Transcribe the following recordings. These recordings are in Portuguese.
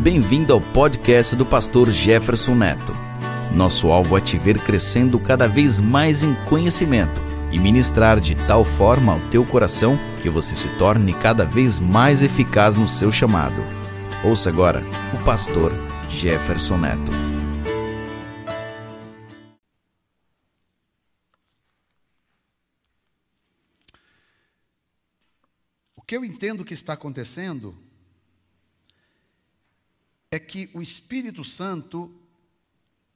Bem-vindo ao podcast do pastor Jefferson Neto. Nosso alvo é te ver crescendo cada vez mais em conhecimento e ministrar de tal forma ao teu coração que você se torne cada vez mais eficaz no seu chamado. Ouça agora o pastor Jefferson Neto. O que eu entendo que está acontecendo é que o Espírito Santo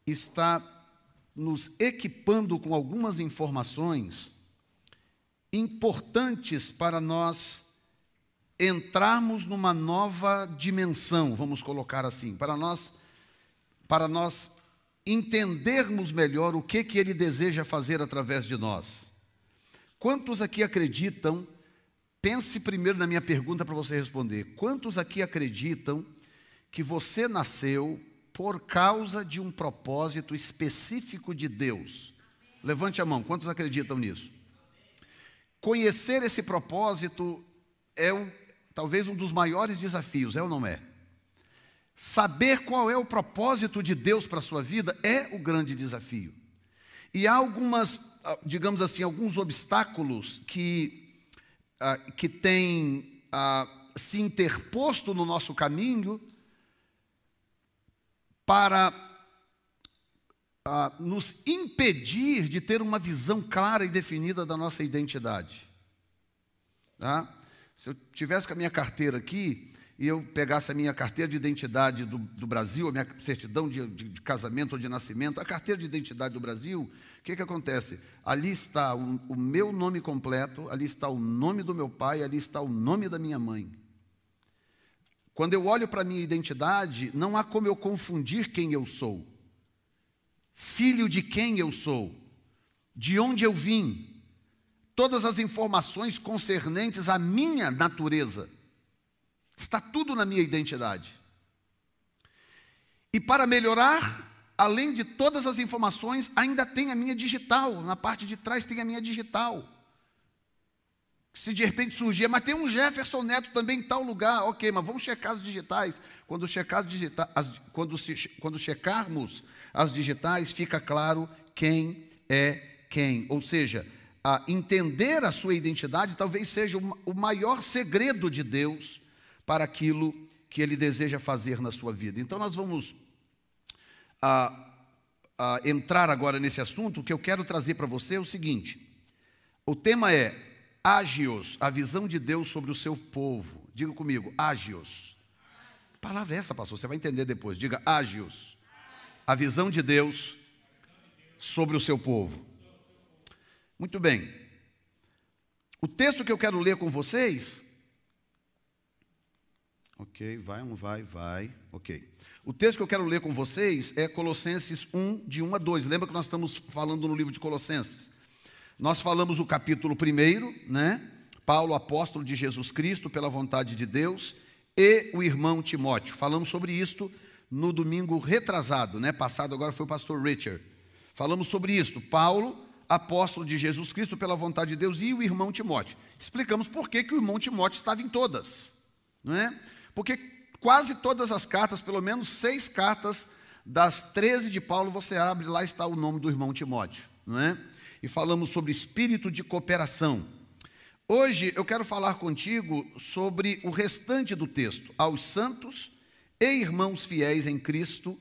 está nos equipando com algumas informações importantes para nós entrarmos numa nova dimensão, vamos colocar assim, para nós para nós entendermos melhor o que que ele deseja fazer através de nós. Quantos aqui acreditam? Pense primeiro na minha pergunta para você responder. Quantos aqui acreditam que você nasceu por causa de um propósito específico de Deus. Levante a mão, quantos acreditam nisso? Conhecer esse propósito é o, talvez um dos maiores desafios, é ou não é? Saber qual é o propósito de Deus para a sua vida é o grande desafio. E há algumas, ah, digamos assim, alguns obstáculos que, uh, que têm uh, se interposto no nosso caminho para uh, nos impedir de ter uma visão clara e definida da nossa identidade. Tá? Se eu tivesse com a minha carteira aqui e eu pegasse a minha carteira de identidade do, do Brasil, a minha certidão de, de, de, casamento ou de nascimento, a carteira de identidade do Brasil, o que, que acontece? Ali está o, o meu nome completo, ali está o nome do meu pai, ali está o nome da minha mãe. Quando eu olho para a minha identidade, não há como eu confundir quem eu sou. Filho de quem eu sou, de onde eu vim, todas as informações concernentes à minha natureza. Está tudo na minha identidade. E para melhorar, além de todas as informações, ainda tem a minha digital. Na parte de trás tem a minha digital. Se de repente surgir, mas tem um Jefferson Neto também em tal lugar, ok, mas vamos checar as digitais. Quando, checar digita as, quando, se, quando checarmos as digitais, fica claro quem é quem. Ou seja, a entender a sua identidade talvez seja o, maior segredo de Deus para aquilo que Ele deseja fazer na sua vida. Então nós vamos a, a entrar agora nesse assunto. O que eu quero trazer para você é o seguinte: o tema é Ágios, a visão de Deus sobre o seu povo. Diga comigo, ágios. Que palavra é essa, pastor? Você vai entender depois. Diga ágios. A visão de Deus sobre o seu povo. Muito bem. O texto que eu quero ler com vocês. Ok, vai, um vai, vai. Ok. O texto que eu quero ler com vocês é Colossenses 1, de 1 a 2. Lembra que nós estamos falando no livro de Colossenses? Nós falamos o capítulo primeiro, né? Paulo, apóstolo de Jesus Cristo, pela vontade de Deus, e o irmão Timóteo. Falamos sobre isto no domingo retrasado, né? Passado agora foi o pastor Richard. Falamos sobre isto. Paulo, apóstolo de Jesus Cristo, pela vontade de Deus, e o irmão Timóteo. Explicamos por que, que o irmão Timóteo estava em todas, não é? Porque quase todas as cartas, pelo menos seis cartas das 13 de Paulo, você abre, lá está o nome do irmão Timóteo, não é? E falamos sobre espírito de cooperação. Hoje eu quero falar contigo sobre o restante do texto, aos santos e irmãos fiéis em Cristo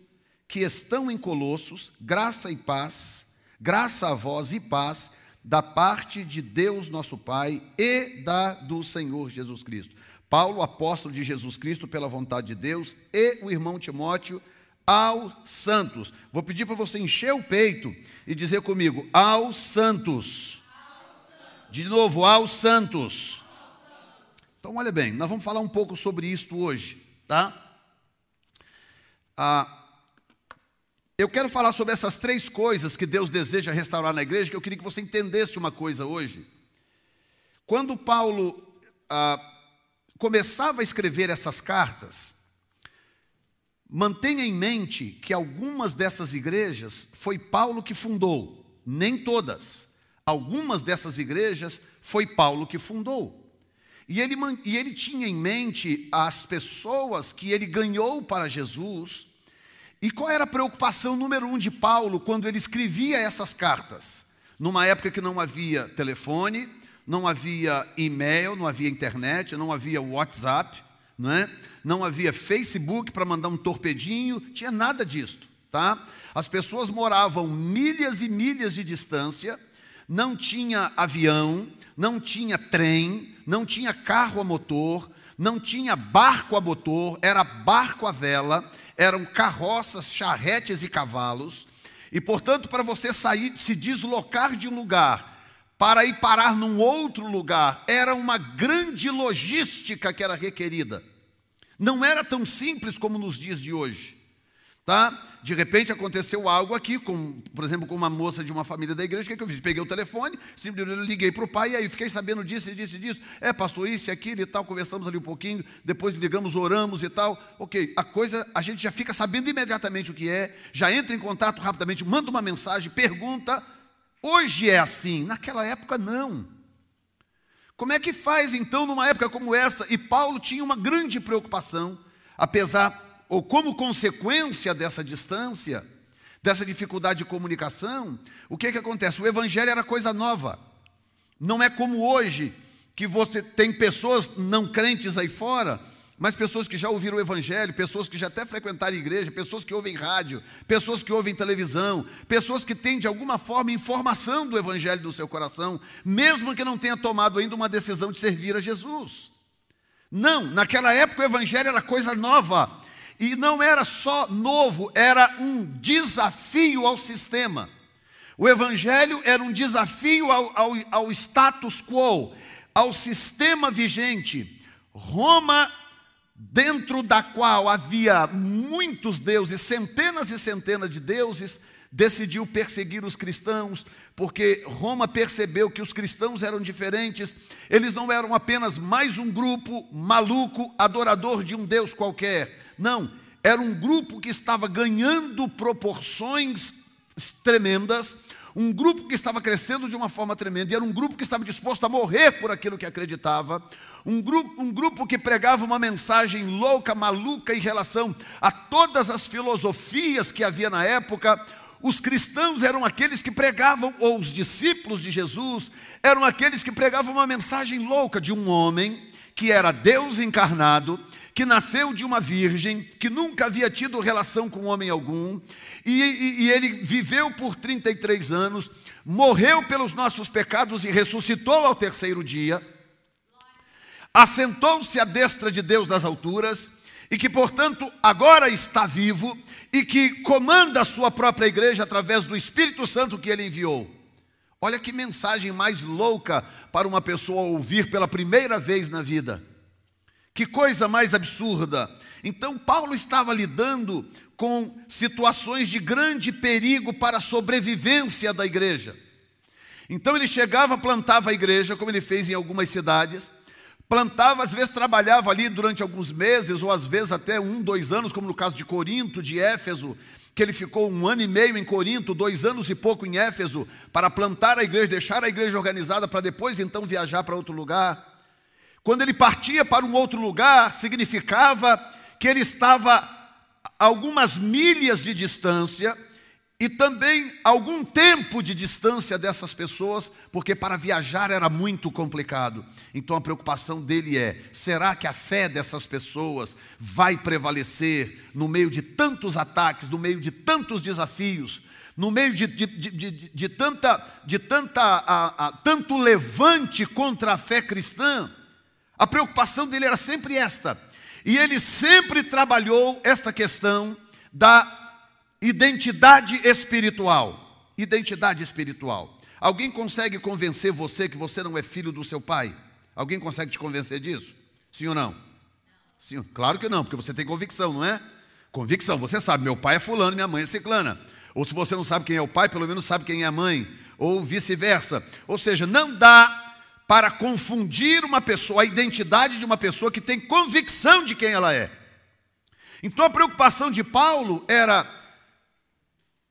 que estão em Colossos, graça e paz, graça a vós e paz da parte de Deus nosso Pai e da do Senhor Jesus Cristo. Paulo, apóstolo de Jesus Cristo pela vontade de Deus, e o irmão Timóteo, aos santos. Vou pedir para você encher o peito e dizer comigo: aos santos. De novo, aos santos. Então, olha bem, nós vamos falar um pouco sobre isto hoje, tá? Ah, eu quero falar sobre essas três coisas que Deus deseja restaurar na igreja, que eu queria que você entendesse uma coisa hoje. Quando Paulo ah, começava a escrever essas cartas, Mantenha em mente que algumas dessas igrejas foi Paulo que fundou, nem todas. Algumas dessas igrejas foi Paulo que fundou. E ele, e ele tinha em mente as pessoas que ele ganhou para Jesus. E qual era a preocupação número um de Paulo quando ele escrevia essas cartas? Numa época que não havia telefone, não havia e-mail, não havia internet, não havia WhatsApp, não, é? Não havia Facebook para mandar um torpedinho, tinha nada disso, tá? As pessoas moravam milhas e milhas de distância, não tinha avião, não tinha trem, não tinha carro a motor, não tinha barco a motor, era barco a vela, eram carroças, charretes e cavalos. E, portanto, para você sair, se deslocar de um lugar para ir parar num outro lugar, era uma grande logística que era requerida. Não era tão simples como nos dias de hoje. Tá? De repente aconteceu algo aqui, com, por exemplo, com uma moça de uma família da igreja, o que, é que eu fiz? Peguei o telefone, simplesmente liguei para o pai, e aí fiquei sabendo disso e disso e disso. É, pastor, isso e aquilo e tal, conversamos ali um pouquinho, depois ligamos, oramos e tal. Ok, a coisa, a gente já fica sabendo imediatamente o que é, já entra em contato rapidamente, manda uma mensagem, pergunta. Hoje é assim, naquela época não. Como é que faz então numa época como essa? E Paulo tinha uma grande preocupação, apesar ou como consequência dessa distância, dessa dificuldade de comunicação, o que, que acontece? O evangelho era coisa nova. Não é como hoje, que você tem pessoas não crentes aí fora, mas pessoas que já ouviram o evangelho, pessoas que já até frequentaram igreja, pessoas que ouvem rádio, pessoas que ouvem televisão, pessoas que têm de alguma forma informação do evangelho do seu coração, mesmo que não tenha tomado ainda uma decisão de servir a Jesus. Não, naquela época o evangelho era coisa nova. E não era só novo, era um desafio ao sistema. O Evangelho era um desafio ao, ao, ao status quo, ao sistema vigente. Roma, dentro da qual havia muitos deuses, centenas e centenas de deuses, decidiu perseguir os cristãos, porque Roma percebeu que os cristãos eram diferentes, eles não eram apenas mais um grupo maluco, adorador de um Deus qualquer. Não, era um grupo que estava ganhando proporções tremendas, um grupo que estava crescendo de uma forma tremenda, e era um grupo que estava disposto a morrer por aquilo que acreditava, um grupo, um grupo que pregava uma mensagem louca, maluca em relação a todas as filosofias que havia na época. Os cristãos eram aqueles que pregavam, ou os discípulos de Jesus, eram aqueles que pregavam uma mensagem louca de um homem que era Deus encarnado, que nasceu de uma virgem, que nunca havia tido relação com homem algum, e, e, e ele viveu por 33 anos, morreu pelos nossos pecados e ressuscitou ao terceiro dia, assentou-se à destra de Deus das alturas, e que, portanto, agora está vivo e que comanda a sua própria igreja através do Espírito Santo que ele enviou. Olha que mensagem mais louca para uma pessoa ouvir pela primeira vez na vida. Que coisa mais absurda! Então, Paulo estava lidando com situações de grande perigo para a sobrevivência da igreja. Então, ele chegava, plantava a igreja, como ele fez em algumas cidades, plantava, às vezes trabalhava ali durante alguns meses, ou às vezes até um, dois anos, como no caso de Corinto, de Éfeso, que ele ficou um ano e meio em Corinto, dois anos e pouco em Éfeso, para plantar a igreja, deixar a igreja organizada, para depois então viajar para outro lugar. Quando ele partia para um outro lugar, significava que ele estava algumas milhas de distância e também algum tempo de distância dessas pessoas, porque para viajar era muito complicado. Então a preocupação dele é: será que a fé dessas pessoas vai prevalecer no meio de tantos ataques, no meio de tantos desafios? no meio de, de, de, de, tanta, de tanta, a, a, tanto levante contra a fé cristã, a preocupação dele era sempre esta. E ele sempre trabalhou esta questão da identidade espiritual. Identidade espiritual. Alguém consegue convencer você que você não é filho do seu pai? Alguém consegue te convencer disso? Sim ou não? Sim, claro que não, porque você tem convicção, não é? Convicção, você sabe, meu pai é fulano, minha mãe é ciclana. Ou se você não sabe quem é o pai, pelo menos sabe quem é a mãe, ou vice-versa. Ou seja, não dá para confundir uma pessoa, a identidade de uma pessoa que tem convicção de quem ela é. Então a preocupação de Paulo era: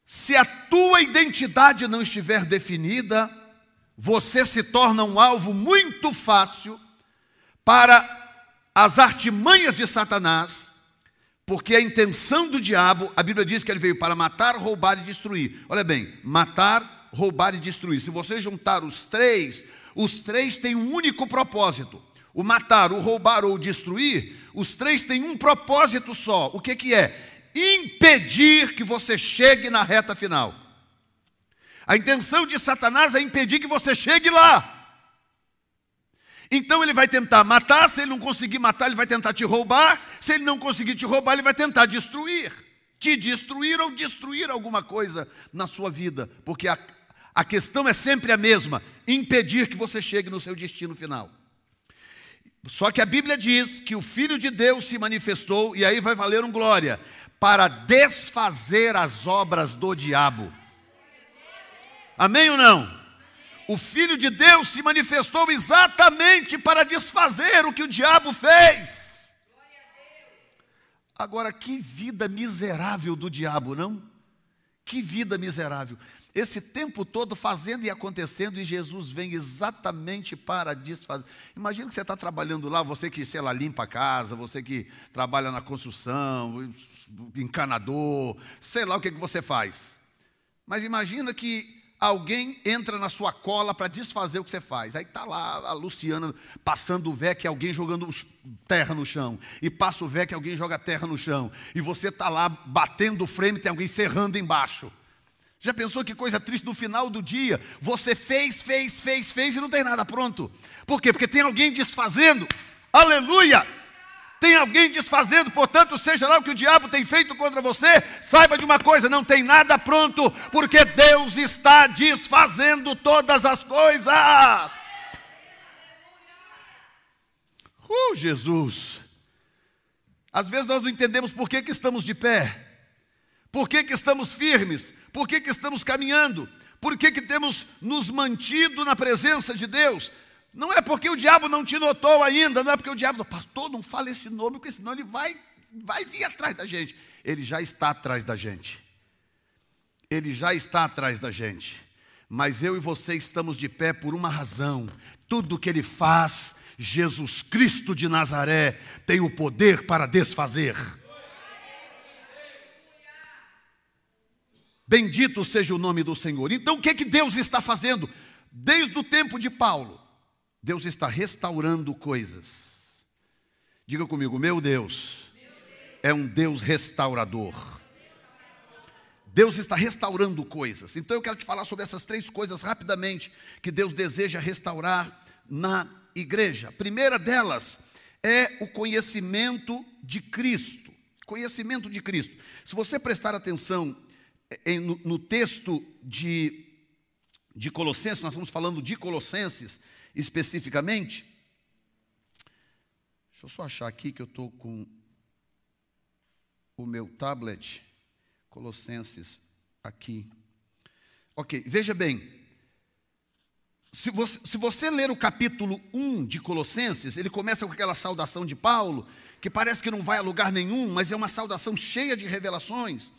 se a tua identidade não estiver definida, você se torna um alvo muito fácil para as artimanhas de Satanás, porque a intenção do diabo, a Bíblia diz que ele veio para matar, roubar e destruir. Olha bem, matar, roubar e destruir. Se você juntar os três, os três têm um único propósito: o matar, o roubar ou o destruir. Os três têm um propósito só. O que, que é? Impedir que você chegue na reta final. A intenção de Satanás é impedir que você chegue lá. Então ele vai tentar matar, se ele não conseguir matar, ele vai tentar te roubar, se ele não conseguir te roubar, ele vai tentar destruir. Te destruir ou destruir alguma coisa na sua vida, porque a, a questão é sempre a mesma: impedir que você chegue no seu destino final. Só que a Bíblia diz que o Filho de Deus se manifestou, e aí vai valer um glória, para desfazer as obras do diabo. Amém ou não? O Filho de Deus se manifestou exatamente para desfazer o que o diabo fez. Agora, que vida miserável do diabo, não? Que vida miserável. Esse tempo todo fazendo e acontecendo, e Jesus vem exatamente para desfazer. Imagina que você está trabalhando lá, você que, sei lá, limpa a casa, você que trabalha na construção, encanador, sei lá o que, que você faz. Mas imagina que alguém entra na sua cola para desfazer o que você faz. Aí está lá a Luciana passando o VEC, alguém jogando terra no chão. E passa o VEC, alguém joga terra no chão. E você está lá batendo o frame, tem alguém serrando embaixo. Já pensou que coisa triste no final do dia? Você fez, fez, fez, fez e não tem nada pronto. Por quê? Porque tem alguém desfazendo. Aleluia! tem alguém desfazendo, portanto, seja lá o que o diabo tem feito contra você, saiba de uma coisa: não tem nada pronto, porque Deus está desfazendo todas as coisas. Uh, Jesus! Às vezes nós não entendemos por que, que estamos de pé, por que, que estamos firmes, por que, que estamos caminhando, por que, que temos nos mantido na presença de Deus. Não é porque o diabo não te notou ainda, não é porque o diabo, pastor, não fala esse nome, porque senão ele vai, vai vir atrás da gente. Ele já está atrás da gente. Ele já está atrás da gente. Mas eu e você estamos de pé por uma razão. Tudo que ele faz, Jesus Cristo de Nazaré tem o poder para desfazer. Bendito seja o nome do Senhor. Então o que, que Deus está fazendo? Desde o tempo de Paulo, Deus está restaurando coisas. Diga comigo, meu Deus é um Deus restaurador. Deus está restaurando coisas. Então eu quero te falar sobre essas três coisas rapidamente que Deus deseja restaurar na igreja. A primeira delas é o conhecimento de Cristo. Conhecimento de Cristo. Se você prestar atenção no, no texto de, de Colossenses, nós estamos falando de Colossenses, especificamente. Deixa eu só achar aqui que eu estou com o meu tablet, Colossenses, aqui. Ok, veja bem. Se você, se você, ler o capítulo 1 de Colossenses, ele começa com aquela saudação de Paulo, que parece que não vai a lugar nenhum, mas é uma saudação cheia de revelações.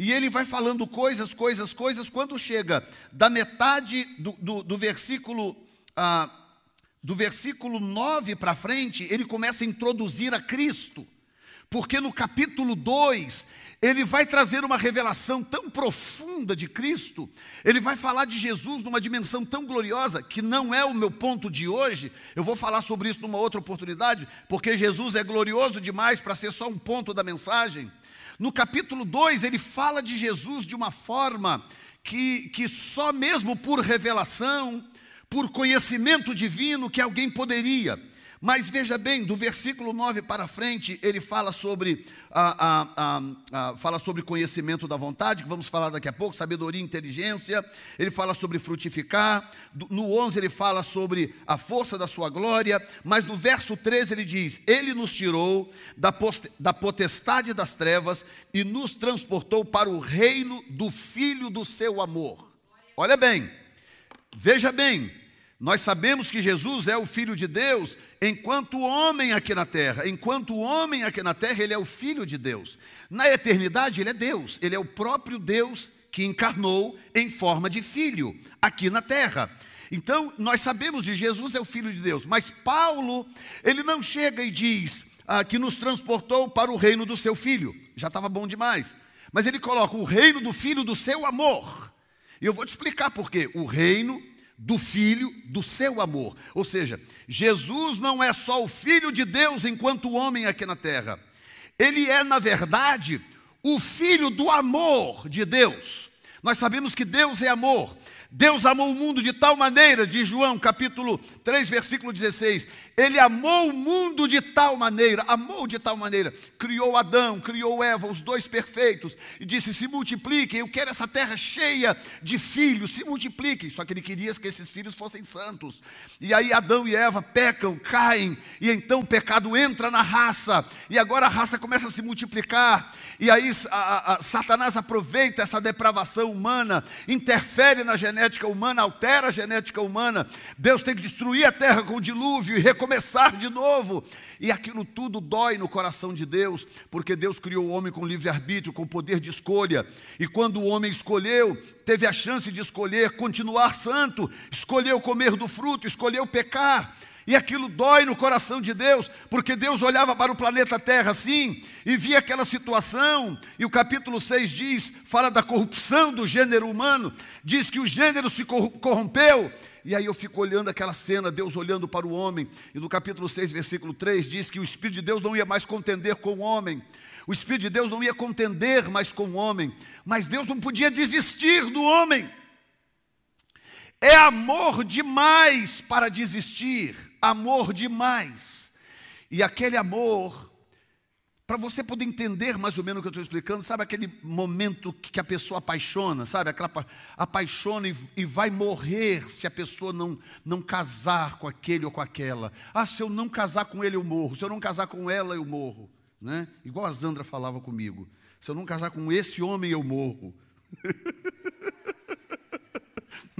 E ele vai falando coisas, coisas, coisas. Quando chega da metade do, do, do versículo ah, do versículo 9 para frente, ele começa a introduzir a Cristo, porque no capítulo 2, ele vai trazer uma revelação tão profunda de Cristo, ele vai falar de Jesus numa dimensão tão gloriosa, que não é o meu ponto de hoje, eu vou falar sobre isso numa outra oportunidade, porque Jesus é glorioso demais para ser só um ponto da mensagem. No capítulo 2, ele fala de Jesus de uma forma que, que só mesmo por revelação, por conhecimento divino que alguém poderia. Mas veja bem, do versículo 9 para frente, ele fala sobre, ah, ah, ah, fala sobre conhecimento da vontade, que vamos falar daqui a pouco, sabedoria e inteligência. Ele fala sobre frutificar. No 11 ele fala sobre a força da sua glória. Mas no verso 13 ele diz: Ele nos tirou da, da potestade das trevas e nos transportou para o reino do Filho do seu amor. Olha bem, veja bem, nós sabemos que Jesus é o Filho de Deus enquanto homem aqui na terra. Enquanto homem aqui na terra, ele é o Filho de Deus. Na eternidade, ele é Deus. Ele é o próprio Deus que encarnou em forma de filho aqui na terra. Então, nós sabemos de Jesus é o Filho de Deus, mas Paulo, ele não chega e diz ah, que nos transportou para o reino do seu Filho, já estava bom demais, mas ele coloca o reino do Filho do seu amor. E eu vou te explicar por quê. O reino do Filho do seu amor. Ou seja, Jesus não é só o Filho de Deus enquanto homem aqui na terra. Ele é, na verdade, o Filho do amor de Deus. Nós sabemos que Deus é amor. Deus amou o mundo de tal maneira, diz João capítulo 3, versículo 16. Ele amou o mundo de tal maneira, amou de tal maneira, criou Adão, criou Eva, os dois perfeitos, e disse: se multipliquem, eu quero essa terra cheia de filhos, se multipliquem. Só que ele queria que esses filhos fossem santos. E aí Adão e Eva pecam, caem, e então o pecado entra na raça, e agora a raça começa a se multiplicar, e aí a, a, Satanás aproveita essa depravação humana, interfere na genética humana, altera a genética humana. Deus tem que destruir a terra com o dilúvio e recomeçar de novo. E aquilo tudo dói no coração de Deus, porque Deus criou o homem com livre-arbítrio, com poder de escolha. E quando o homem escolheu, teve a chance de escolher continuar santo, escolheu comer do fruto, escolheu pecar. E aquilo dói no coração de Deus, porque Deus olhava para o planeta Terra assim e via aquela situação, e o capítulo 6 diz, fala da corrupção do gênero humano, diz que o gênero se corrompeu, e aí eu fico olhando aquela cena, Deus olhando para o homem, e no capítulo 6, versículo 3, diz que o Espírito de Deus não ia mais contender com o homem, o Espírito de Deus não ia contender mais com o homem, mas Deus não podia desistir do homem. É amor demais para desistir amor demais. E aquele amor, para você poder entender mais ou menos o que eu estou explicando, sabe aquele momento que a pessoa apaixona, sabe? Aquela apaixona e, e vai morrer se a pessoa não, não casar com aquele ou com aquela. Ah, se eu não casar com ele, eu morro. Se eu não casar com ela, eu morro. Né? Igual a Zandra falava comigo. Se eu não casar com esse homem, eu morro.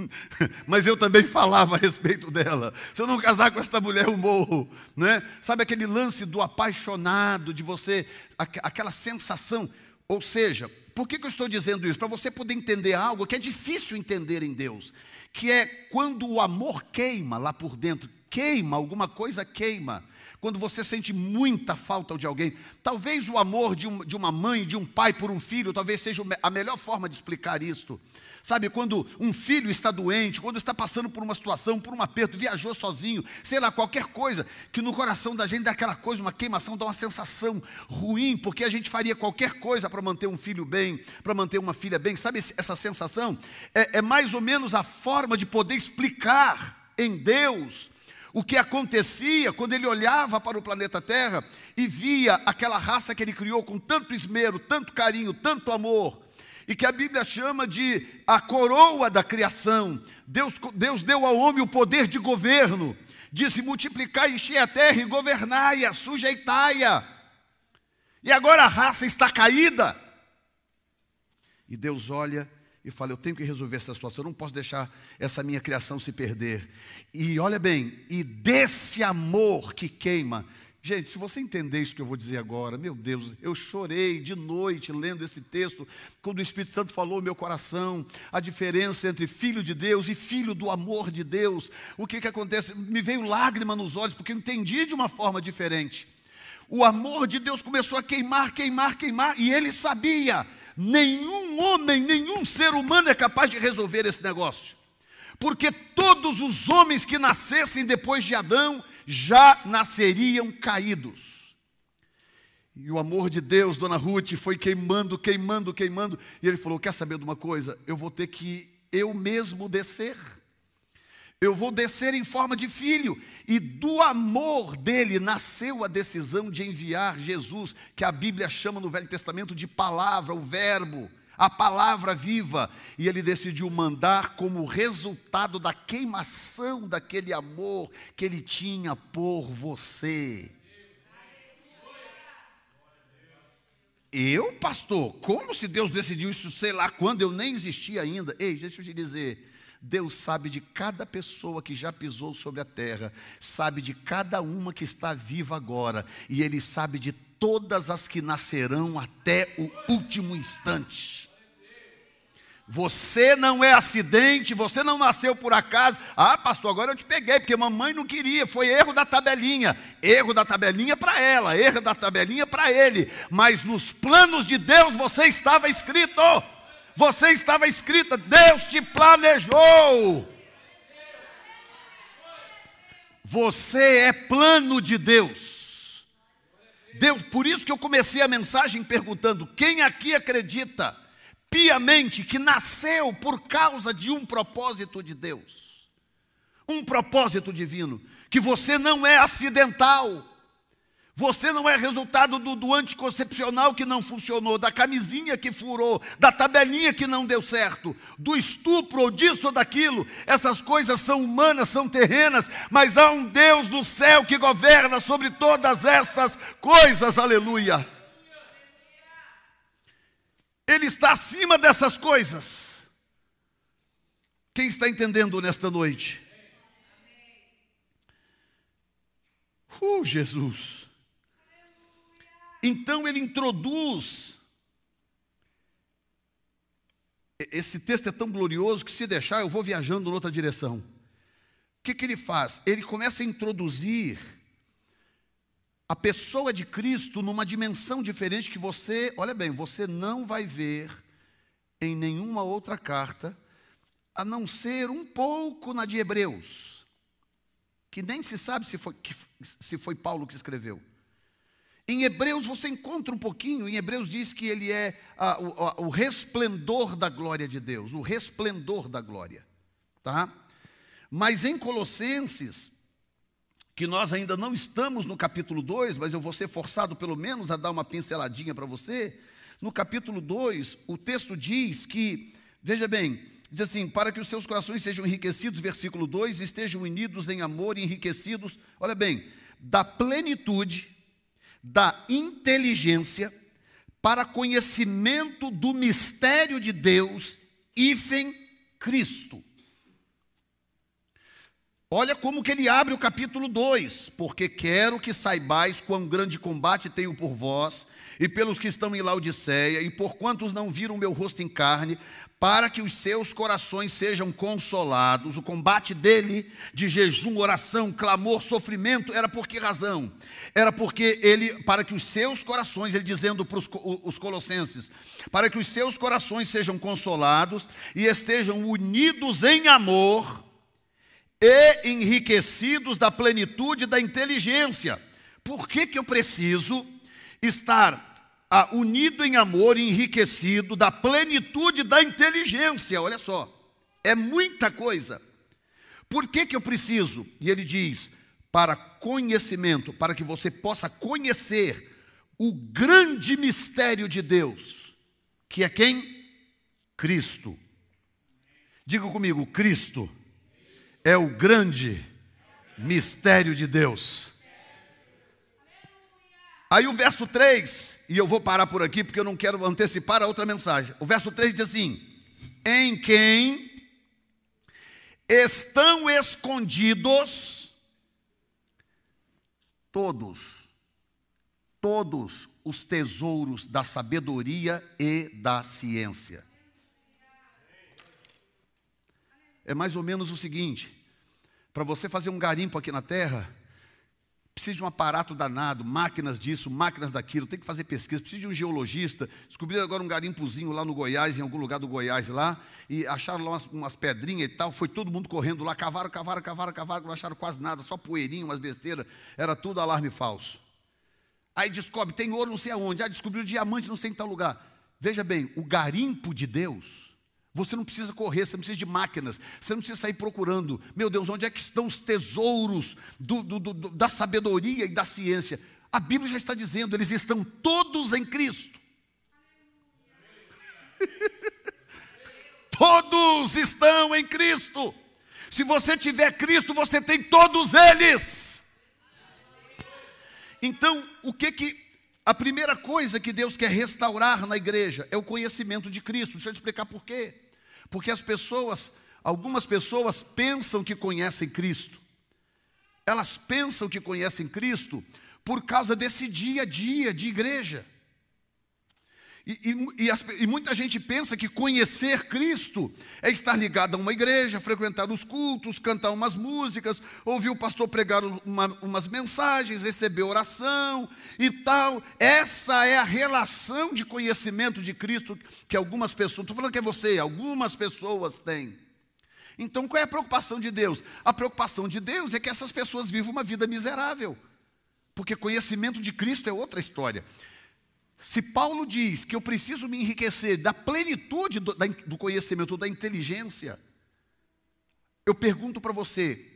Mas eu também falava a respeito dela. Se eu não casar com esta mulher, eu morro. Né? Sabe aquele lance do apaixonado, de você, aquela sensação. Ou seja, por que, que eu estou dizendo isso? Para você poder entender algo que é difícil entender em Deus, que é quando o amor queima lá por dentro, queima, alguma coisa queima quando você sente muita falta de alguém. Talvez o amor de, um, de, uma mãe, de um pai por um filho, talvez seja a melhor forma de explicar isto. Sabe, quando um filho está doente, quando está passando por uma situação, por um aperto, viajou sozinho, sei lá, qualquer coisa, que no coração da gente dá aquela coisa, uma queimação, dá uma sensação ruim, porque a gente faria qualquer coisa para manter um filho bem, para manter uma filha bem. Sabe essa sensação? É, é mais ou menos a forma de poder explicar em Deus o que acontecia quando ele olhava para o planeta Terra e via aquela raça que ele criou com tanto esmero, tanto carinho, tanto amor e que a Bíblia chama de a coroa da criação. Deus, Deus deu ao homem o poder de governo, disse: multiplicai, enchei a terra e governai-a, sujeitai-a. E agora a raça está caída. E Deus olha e fala: Eu tenho que resolver essa situação, eu não posso deixar essa minha criação se perder. E olha bem, e desse amor que queima, Gente, se você entender isso que eu vou dizer agora, meu Deus, eu chorei de noite lendo esse texto, quando o Espírito Santo falou no meu coração, a diferença entre filho de Deus e filho do amor de Deus. O que que acontece? Me veio lágrima nos olhos, porque eu entendi de uma forma diferente. O amor de Deus começou a queimar, queimar, queimar, e ele sabia: nenhum homem, nenhum ser humano é capaz de resolver esse negócio. Porque todos os homens que nascessem depois de Adão, já nasceriam caídos. E o amor de Deus, Dona Ruth, foi queimando, queimando, queimando. E ele falou: Quer saber de uma coisa? Eu vou ter que eu mesmo descer. Eu vou descer em forma de filho. E do amor dele nasceu a decisão de enviar Jesus, que a Bíblia chama no Velho Testamento de palavra, o Verbo a palavra viva, e ele decidiu mandar como resultado da queimação daquele amor que ele tinha por você. Eu, pastor, como se Deus decidiu isso, sei lá quando, eu nem existia ainda. Ei, deixa eu te dizer. Deus sabe de cada pessoa que já pisou sobre a terra, sabe de cada uma que está viva agora, e Ele sabe de todas as que nascerão até o último instante. Você não é acidente, você não nasceu por acaso. Ah, pastor, agora eu te peguei, porque mamãe não queria, foi erro da tabelinha. Erro da tabelinha para ela, erro da tabelinha para ele. Mas nos planos de Deus você estava escrito. Você estava escrita, Deus te planejou. Você é plano de Deus. Deus, por isso que eu comecei a mensagem perguntando: quem aqui acredita piamente que nasceu por causa de um propósito de Deus, um propósito divino, que você não é acidental, você não é resultado do, do, anticoncepcional que não funcionou, da camisinha que furou, da tabelinha que não deu certo, do estupro ou disso ou daquilo. Essas coisas são humanas, são terrenas, mas há um Deus do céu que governa sobre todas estas coisas. Aleluia. Ele está acima dessas coisas. Quem está entendendo nesta noite? Uh, Jesus. Então ele introduz. Esse texto é tão glorioso que, se deixar, eu vou viajando outra direção. O que, que ele faz? Ele começa a introduzir a pessoa de Cristo numa dimensão diferente que você, olha bem, você não vai ver em nenhuma outra carta, a não ser um pouco na de Hebreus, que nem se sabe se foi, se foi Paulo que escreveu. Em Hebreus você encontra um pouquinho, em Hebreus diz que ele é a, o, a, o resplendor da glória de Deus, o resplendor da glória, tá? Mas em Colossenses, que nós ainda não estamos no capítulo 2, mas eu vou ser forçado pelo menos a dar uma pinceladinha para você. No capítulo 2, o texto diz que, veja bem, diz assim: para que os seus corações sejam enriquecidos, versículo 2, estejam unidos em amor e enriquecidos, olha bem, da plenitude, da inteligência, para conhecimento do mistério de Deus, hífen Cristo Olha como que ele abre o capítulo 2, porque quero que saibais quão grande combate tenho por vós e pelos que estão em Laodiceia e por quantos não viram meu rosto em carne, para que os seus corações sejam consolados. O combate dele de jejum, oração, clamor, sofrimento era por que razão? Era porque ele, para que os seus corações, ele dizendo para os, os colossenses, para que os seus corações sejam consolados e estejam unidos em amor e enriquecidos da plenitude da inteligência. Por que, que eu preciso estar ah, unido em amor enriquecido da plenitude da inteligência? Olha só, é muita coisa. Por que, que eu preciso? E ele diz: para conhecimento, para que você possa conhecer o grande mistério de Deus, que é quem? Cristo. Diga comigo, Cristo é o grande mistério de Deus. Aí o verso 3, e eu vou parar por aqui porque eu não quero antecipar a outra mensagem. O verso 3 diz assim: Em quem estão escondidos todos, todos os tesouros da sabedoria e da ciência. É mais ou menos o seguinte: para você fazer um garimpo aqui na terra, precisa de um aparato danado, máquinas disso, máquinas daquilo, tem que fazer pesquisa, precisa de um geologista. Descobriram agora um garimpozinho lá no Goiás, em algum lugar do Goiás lá, e acharam lá umas, umas pedrinhas e tal, foi todo mundo correndo lá, cavaram, cavaram, cavaram, cavaram, não acharam quase nada, só poeirinho, umas besteiras, era tudo alarme falso. Aí descobre, tem ouro não sei aonde, ah, descobriu diamante não sei em tal lugar. Veja bem, o garimpo de Deus você não precisa correr, você não precisa de máquinas, você não precisa sair procurando. Meu Deus, onde é que estão os tesouros do, do, do, da sabedoria e da ciência? A Bíblia já está dizendo, eles estão todos em Cristo. todos estão em Cristo. Se você tiver Cristo, você tem todos eles. Então, o que que a primeira coisa que Deus quer restaurar na igreja é o conhecimento de Cristo. Deixa eu te explicar por quê. Porque as pessoas, algumas pessoas pensam que conhecem Cristo. Elas pensam que conhecem Cristo por causa desse dia a dia de igreja. E, e, e, as, e, muita gente pensa que conhecer Cristo é estar ligado a uma igreja, frequentar os cultos, cantar umas músicas, ouvir o pastor pregar uma, umas mensagens, receber oração e tal. Essa é a relação de conhecimento de Cristo que algumas pessoas, estou falando que é você, algumas pessoas têm. Então qual é a preocupação de Deus? A preocupação de Deus é que essas pessoas vivam uma vida miserável, porque conhecimento de Cristo é outra história. Se Paulo diz que eu preciso me enriquecer da plenitude do, da, do conhecimento, da inteligência, eu pergunto para você,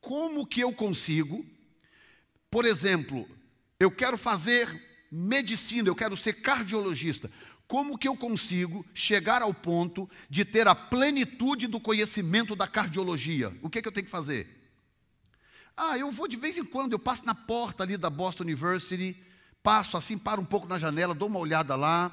como que eu consigo, por exemplo, eu quero fazer medicina, eu quero ser cardiologista, como que eu consigo chegar ao ponto de ter a plenitude do conhecimento da cardiologia? O que, que eu tenho que fazer? Ah, eu vou de vez em quando, eu passo na porta ali da Boston University, passo assim, paro um pouco na janela, dou uma olhada lá.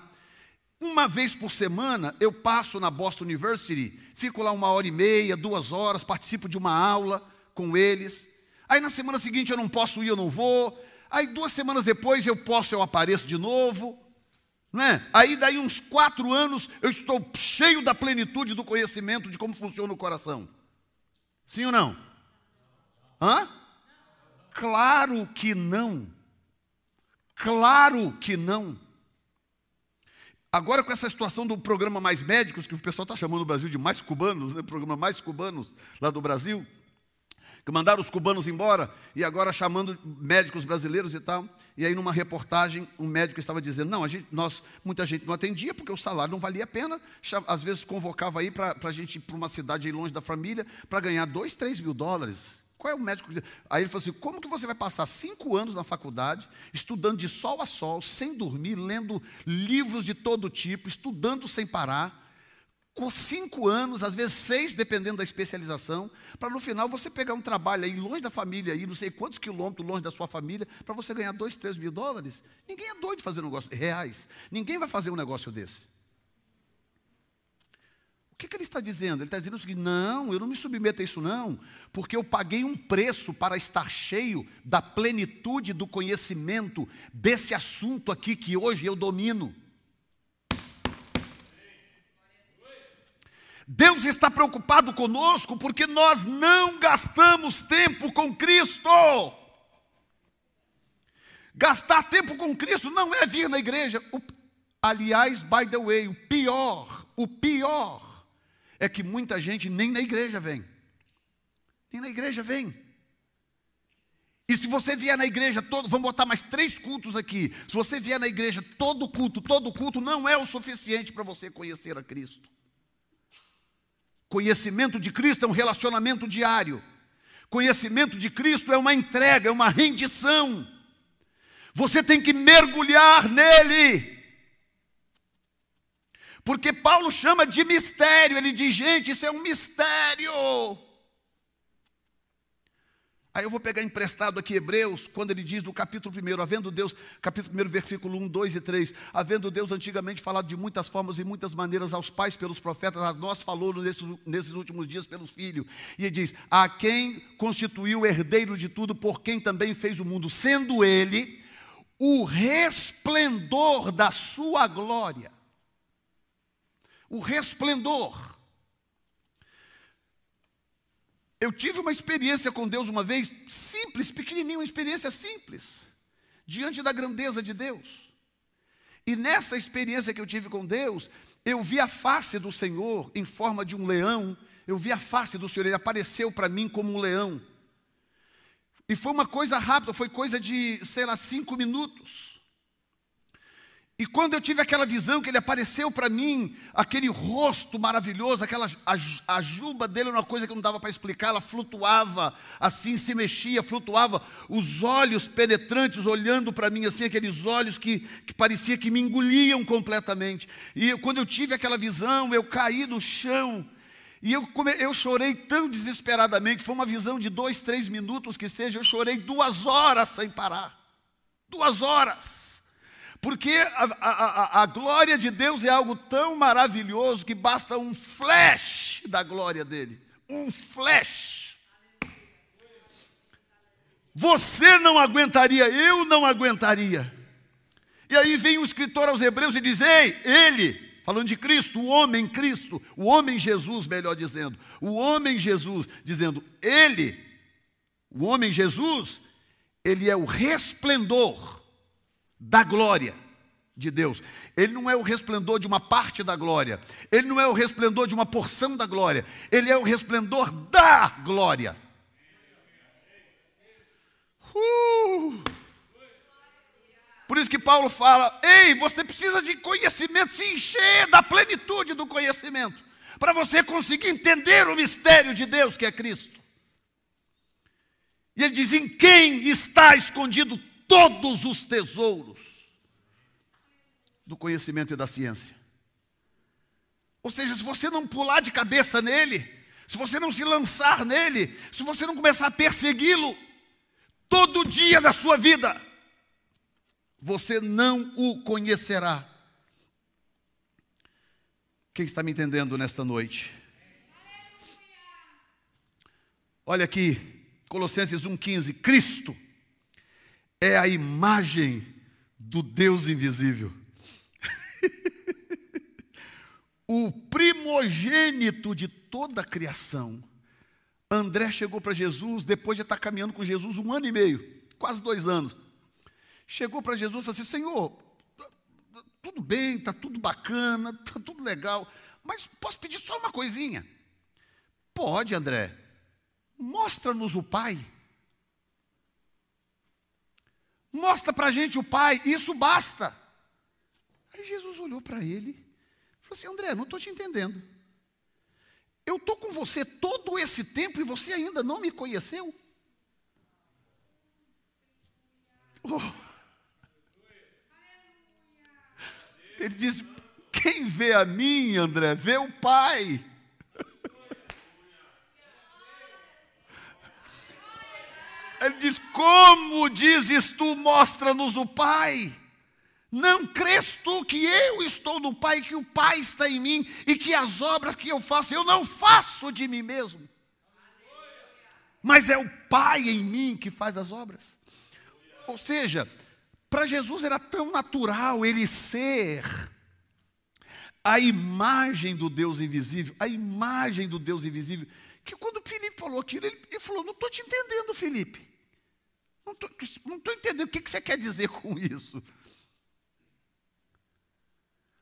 Uma vez por semana eu passo na Boston University, fico lá uma hora e meia, duas horas, participo de uma aula com eles. Aí na semana seguinte eu não posso ir, eu não vou. Aí duas semanas depois eu posso, eu apareço de novo. Não é? Aí daí uns quatro anos eu estou cheio da plenitude do conhecimento de como funciona o coração. Sim ou não? Hã? Claro que não. Claro que não. Agora, com essa situação do programa Mais Médicos, que o pessoal está chamando o Brasil de Mais Cubanos, né? programa Mais Cubanos lá do Brasil, que mandaram os cubanos embora e agora chamando médicos brasileiros e tal. E aí, numa reportagem, um médico estava dizendo: não, a gente, nós, muita gente não atendia porque o salário não valia a pena. Às vezes convocava aí para a gente ir para uma cidade aí longe da família para ganhar dois, três mil dólares. Qual é o médico? Aí ele falou assim: como que você vai passar cinco anos na faculdade, estudando de sol a sol, sem dormir, lendo livros de todo tipo, estudando sem parar, com cinco anos, às vezes seis, dependendo da especialização, para no final você pegar um trabalho aí longe da família, aí, não sei quantos quilômetros longe da sua família, para você ganhar dois, três mil dólares? Ninguém é doido de fazer um negócio reais. Ninguém vai fazer um negócio desse. O que, que, ele está dizendo? Ele está dizendo o seguinte: não, eu não me submeto a isso, não, porque eu paguei um preço para estar cheio da plenitude do conhecimento desse assunto aqui que hoje eu domino. Deus está preocupado conosco porque nós não gastamos tempo com Cristo. Gastar tempo com Cristo não é vir na igreja. O, aliás, by the way, o pior, o pior é que muita gente nem na igreja vem. Nem na igreja vem. E se você vier na igreja todo, vamos botar mais três cultos aqui. Se você vier na igreja todo culto, todo culto não é o suficiente para você conhecer a Cristo. Conhecimento de Cristo é um relacionamento diário. Conhecimento de Cristo é uma entrega, é uma rendição. Você tem que mergulhar nele. Porque Paulo chama de mistério, ele diz, gente, isso é um mistério. Aí eu vou pegar emprestado aqui Hebreus, quando ele diz no capítulo 1, havendo Deus, capítulo 1, versículo 1, 2 e 3, havendo Deus antigamente falado de muitas formas e muitas maneiras aos pais pelos profetas, a nós falou nesses, nesses últimos dias pelos filhos. E ele diz: A quem constituiu o herdeiro de tudo, por quem também fez o mundo, sendo ele o resplendor da sua glória o resplendor. Eu tive uma experiência com Deus uma vez, simples, pequenininha, uma experiência simples, diante da grandeza de Deus. E nessa experiência que eu tive com Deus, eu vi a face do Senhor em forma de um leão, eu vi a face do Senhor, ele apareceu para mim como um leão. E foi uma coisa rápida, foi coisa de, sei lá, cinco minutos. E quando eu tive aquela visão que ele apareceu para mim, aquele rosto maravilhoso, aquela a, a juba dele era uma coisa que não dava para explicar, ela flutuava, assim se mexia, flutuava, os olhos penetrantes olhando para mim assim, aqueles olhos que, que parecia que me engoliam completamente. E eu, quando eu tive aquela visão, eu caí no chão. E eu, eu chorei tão desesperadamente, foi uma visão de dois, três minutos que seja, eu chorei duas horas sem parar. Duas horas. Porque a, a, a, glória de Deus é algo tão maravilhoso que basta um flash da glória dele. Um flash. Você não aguentaria, eu não aguentaria. E aí vem o escritor aos Hebreus e diz: Ei, ele, falando de Cristo, o homem Cristo, o homem Jesus, melhor dizendo, o homem Jesus, dizendo, ele, o homem Jesus, ele é o resplendor da glória de Deus. Ele não é o resplendor de uma parte da glória, ele não é o resplendor de uma porção da glória, ele é o resplendor da glória. Uh! Por isso que Paulo fala: ei, você precisa de conhecimento, se encher da plenitude do conhecimento, para você conseguir entender o mistério de Deus que é Cristo. E ele diz: em quem está escondido todos os tesouros do conhecimento e da ciência. Ou seja, se você não pular de cabeça nele, se você não se lançar nele, se você não começar a persegui-lo todo dia da sua vida, você não o conhecerá. Quem está me entendendo nesta noite? Olha aqui, Colossenses 1,15: Cristo é a imagem do Deus invisível, o primogênito de toda a criação. André chegou para Jesus depois de estar caminhando com Jesus um ano e meio, quase dois anos chegou para Jesus e falou assim: Senhor, tudo bem, está tudo bacana, está tudo legal, mas posso pedir só uma coisinha? Pode, André. Mostra-nos o Pai. Mostra para a gente o Pai, isso basta. Aí Jesus olhou para ele e falou assim: André, não estou te entendendo. Eu estou com você todo esse tempo e você ainda não me conheceu? Oh. Ele diz: Quem vê a mim, André, vê o Pai. Ele diz: Como dizes tu, mostra-nos o Pai. Não crês tu que eu estou no Pai, que o Pai está em mim e que as obras que eu faço, eu não faço de mim mesmo. Mas é o Pai em mim que faz as obras. Ou seja, para Jesus era tão natural ele ser a imagem do Deus invisível, a imagem do Deus invisível, que quando Felipe falou aquilo, ele falou: Não estou te entendendo, Felipe. Não estou entendendo o que, que você quer dizer com isso.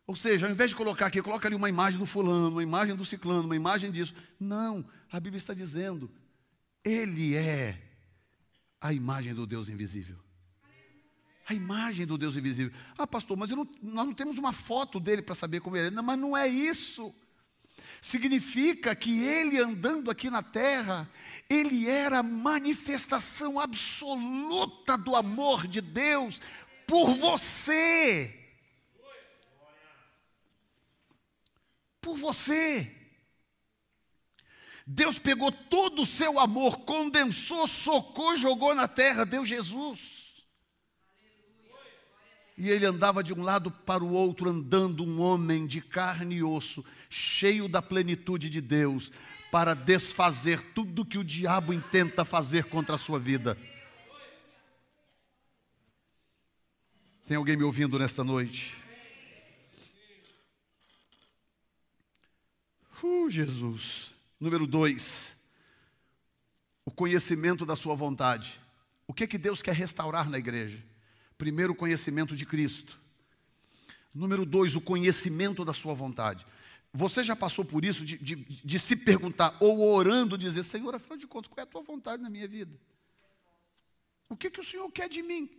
Ou seja, ao invés de colocar aqui, coloca ali uma imagem do fulano, uma imagem do ciclano, uma imagem disso. Não, a Bíblia está dizendo, Ele é a imagem do Deus invisível. A imagem do Deus invisível. Ah, pastor, mas não, nós não temos uma foto dele para saber como ele é. Não, mas não é isso. Significa que ele andando aqui na terra, ele era manifestação absoluta do amor de Deus por você. Por você. Deus pegou todo o seu amor, condensou, socou, jogou na terra, deu Jesus. E ele andava de um lado para o outro, andando um homem de carne e osso, cheio da plenitude de Deus, para desfazer tudo que o diabo intenta fazer contra a sua vida. Tem alguém me ouvindo nesta noite? Uh, Jesus. Número dois, o conhecimento da sua vontade. O que que Deus quer restaurar na igreja? Primeiro, o conhecimento de Cristo. Número dois, o conhecimento da sua vontade. Você já passou por isso de, de, de, se perguntar, ou orando, dizer: Senhor, afinal de contas, qual é a tua vontade na minha vida? O que, que o Senhor quer de mim?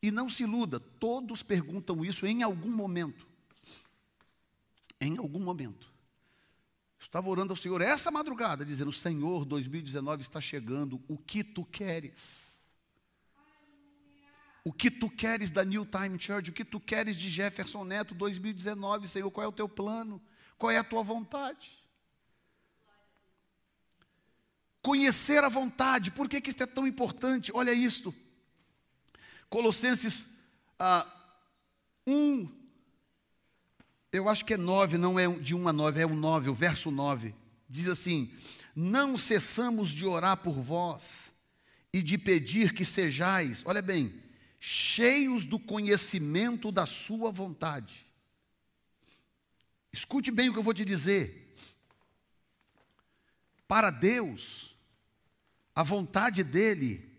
E não se iluda, todos perguntam isso em algum momento. Em algum momento. estava orando ao Senhor essa madrugada, dizendo: Senhor, 2019 está chegando, o que tu queres? O que tu queres da New Time Church? O que tu queres de Jefferson Neto 2019, Senhor? Qual é o teu plano? Qual é a tua vontade? Conhecer a vontade, por que, que isso é tão importante? Olha isto. Colossenses ah, 1, eu acho que é 9, não é de 1 a 9, é o 9, o verso 9. Diz assim: Não cessamos de orar por vós e de pedir que sejais, olha bem, cheios do conhecimento da Sua vontade. Escute bem o que eu vou te dizer. Para Deus, a vontade dEle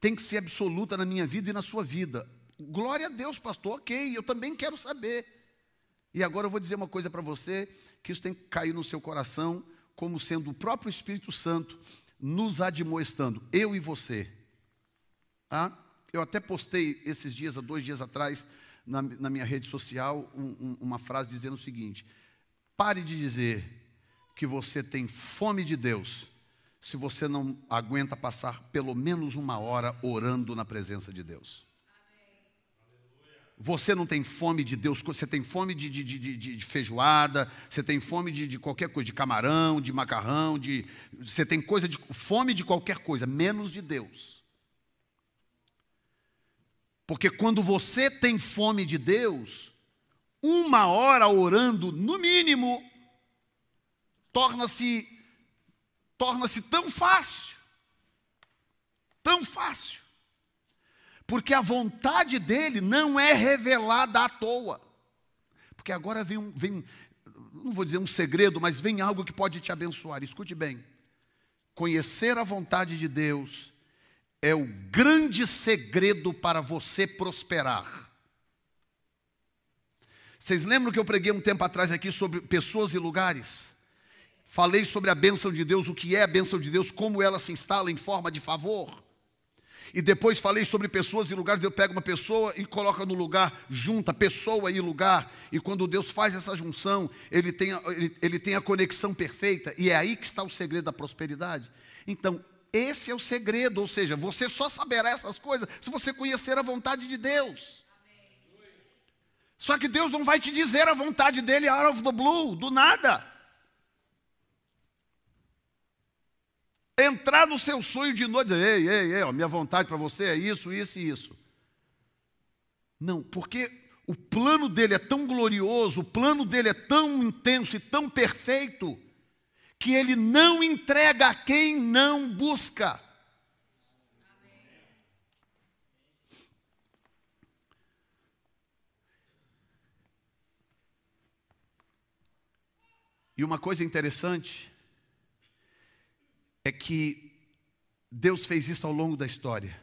tem que ser absoluta na minha vida e na sua vida. Glória a Deus, pastor, ok, eu também quero saber. E agora eu vou dizer uma coisa para você, que isso tem que cair no seu coração, como sendo o próprio Espírito Santo nos admoestando, eu e você. Ah, eu até postei esses dias, há dois dias atrás, na, na minha rede social, um, um, uma frase dizendo o seguinte: pare de dizer que você tem fome de Deus, se você não aguenta passar pelo menos uma hora orando na presença de Deus. Você não tem fome de Deus, você tem fome de, de, de, de feijoada, você tem fome de, qualquer coisa, de camarão, de macarrão, de, você tem coisa de fome de qualquer coisa, menos de Deus. Porque quando você tem fome de Deus, uma hora orando, no mínimo, torna-se torna-se tão fácil. Tão fácil porque a vontade dele não é revelada à toa. Porque agora vem, um, vem, não vou dizer um segredo, mas vem algo que pode te abençoar. Escute bem. Conhecer a vontade de Deus é o grande segredo para você prosperar. Vocês lembram que eu preguei um tempo atrás aqui sobre pessoas e lugares? Falei sobre a bênção de Deus, o que é a bênção de Deus, como ela se instala em forma de favor. E depois falei sobre pessoas e lugares. Deus pega uma pessoa e coloca no lugar, junta pessoa e lugar. E quando Deus faz essa junção, ele tem, ele, ele tem a conexão perfeita. E é aí que está o segredo da prosperidade. Então, esse é o segredo. Ou seja, você só saberá essas coisas se você conhecer a vontade de Deus. Só que Deus não vai te dizer a vontade dele out of the blue, do nada. entrar no seu sonho de noite, dizer, ei, ei, ei, ó, minha vontade para você é isso, isso e isso. Não, porque o plano dele é tão glorioso, o plano dele é tão intenso e tão perfeito, que ele não entrega a quem não busca. E uma coisa interessante é que Deus fez isso ao longo da história.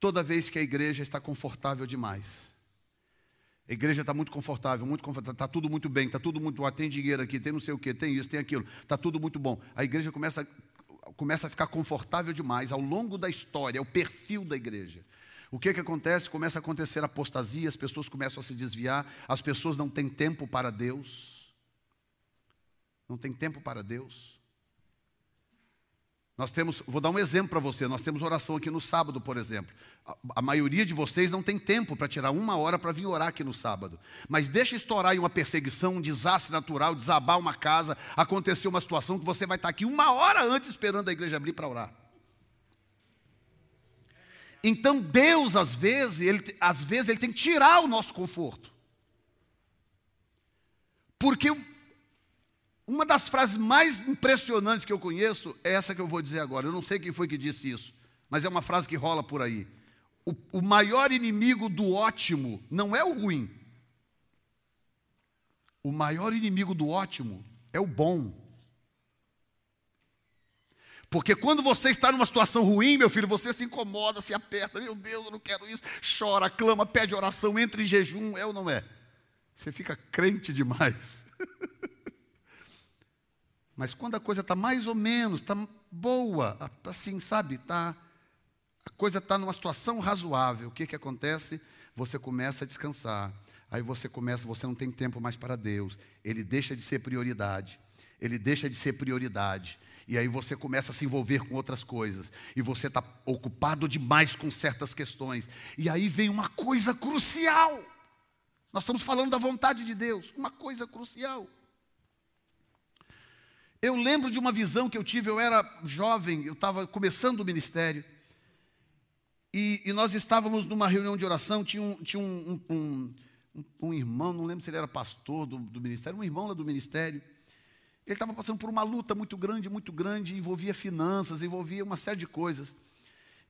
Toda vez que a igreja está confortável demais. A igreja está muito confortável, muito confortável, está tudo muito bem, está tudo muito. tem dinheiro aqui, tem não sei o que, tem isso, tem aquilo, está tudo muito bom. A igreja começa, começa a ficar confortável demais ao longo da história, é o perfil da igreja. O que, que acontece? Começa a acontecer apostasia, as pessoas começam a se desviar, as pessoas não têm tempo para Deus. Não tem tempo para Deus. Nós temos, vou dar um exemplo para você, nós temos oração aqui no sábado, por exemplo. A, a maioria de vocês não tem tempo para tirar uma hora para vir orar aqui no sábado. Mas deixa estourar aí uma perseguição, um desastre natural, desabar uma casa, acontecer uma situação que você vai estar aqui uma hora antes esperando a igreja abrir para orar. Então Deus, às vezes, ele, às vezes, ele tem que tirar o nosso conforto. Porque uma das frases mais impressionantes que eu conheço é essa que eu vou dizer agora. Eu não sei quem foi que disse isso, mas é uma frase que rola por aí. O, o maior inimigo do ótimo não é o ruim. O maior inimigo do ótimo é o bom. Porque quando você está numa situação ruim, meu filho, você se incomoda, se aperta, meu Deus, eu não quero isso, chora, clama, pede oração, entra em jejum, é ou não é? Você fica crente demais. Mas quando a coisa está mais ou menos, está boa, assim, sabe, tá, a coisa está numa situação razoável, o que, que acontece? Você começa a descansar. Aí você começa, você não tem tempo mais para Deus. Ele deixa de ser prioridade. Ele deixa de ser prioridade. E aí você começa a se envolver com outras coisas. E você está ocupado demais com certas questões. E aí vem uma coisa crucial. Nós estamos falando da vontade de Deus. Uma coisa crucial. Eu lembro de uma visão que eu tive, eu era jovem, eu estava começando o ministério. E, e, nós estávamos numa reunião de oração, tinha um, tinha um, um, um, um irmão, não lembro se ele era pastor do, do, ministério, um irmão lá do ministério. Ele estava passando por uma luta muito grande, muito grande, envolvia finanças, envolvia uma série de coisas.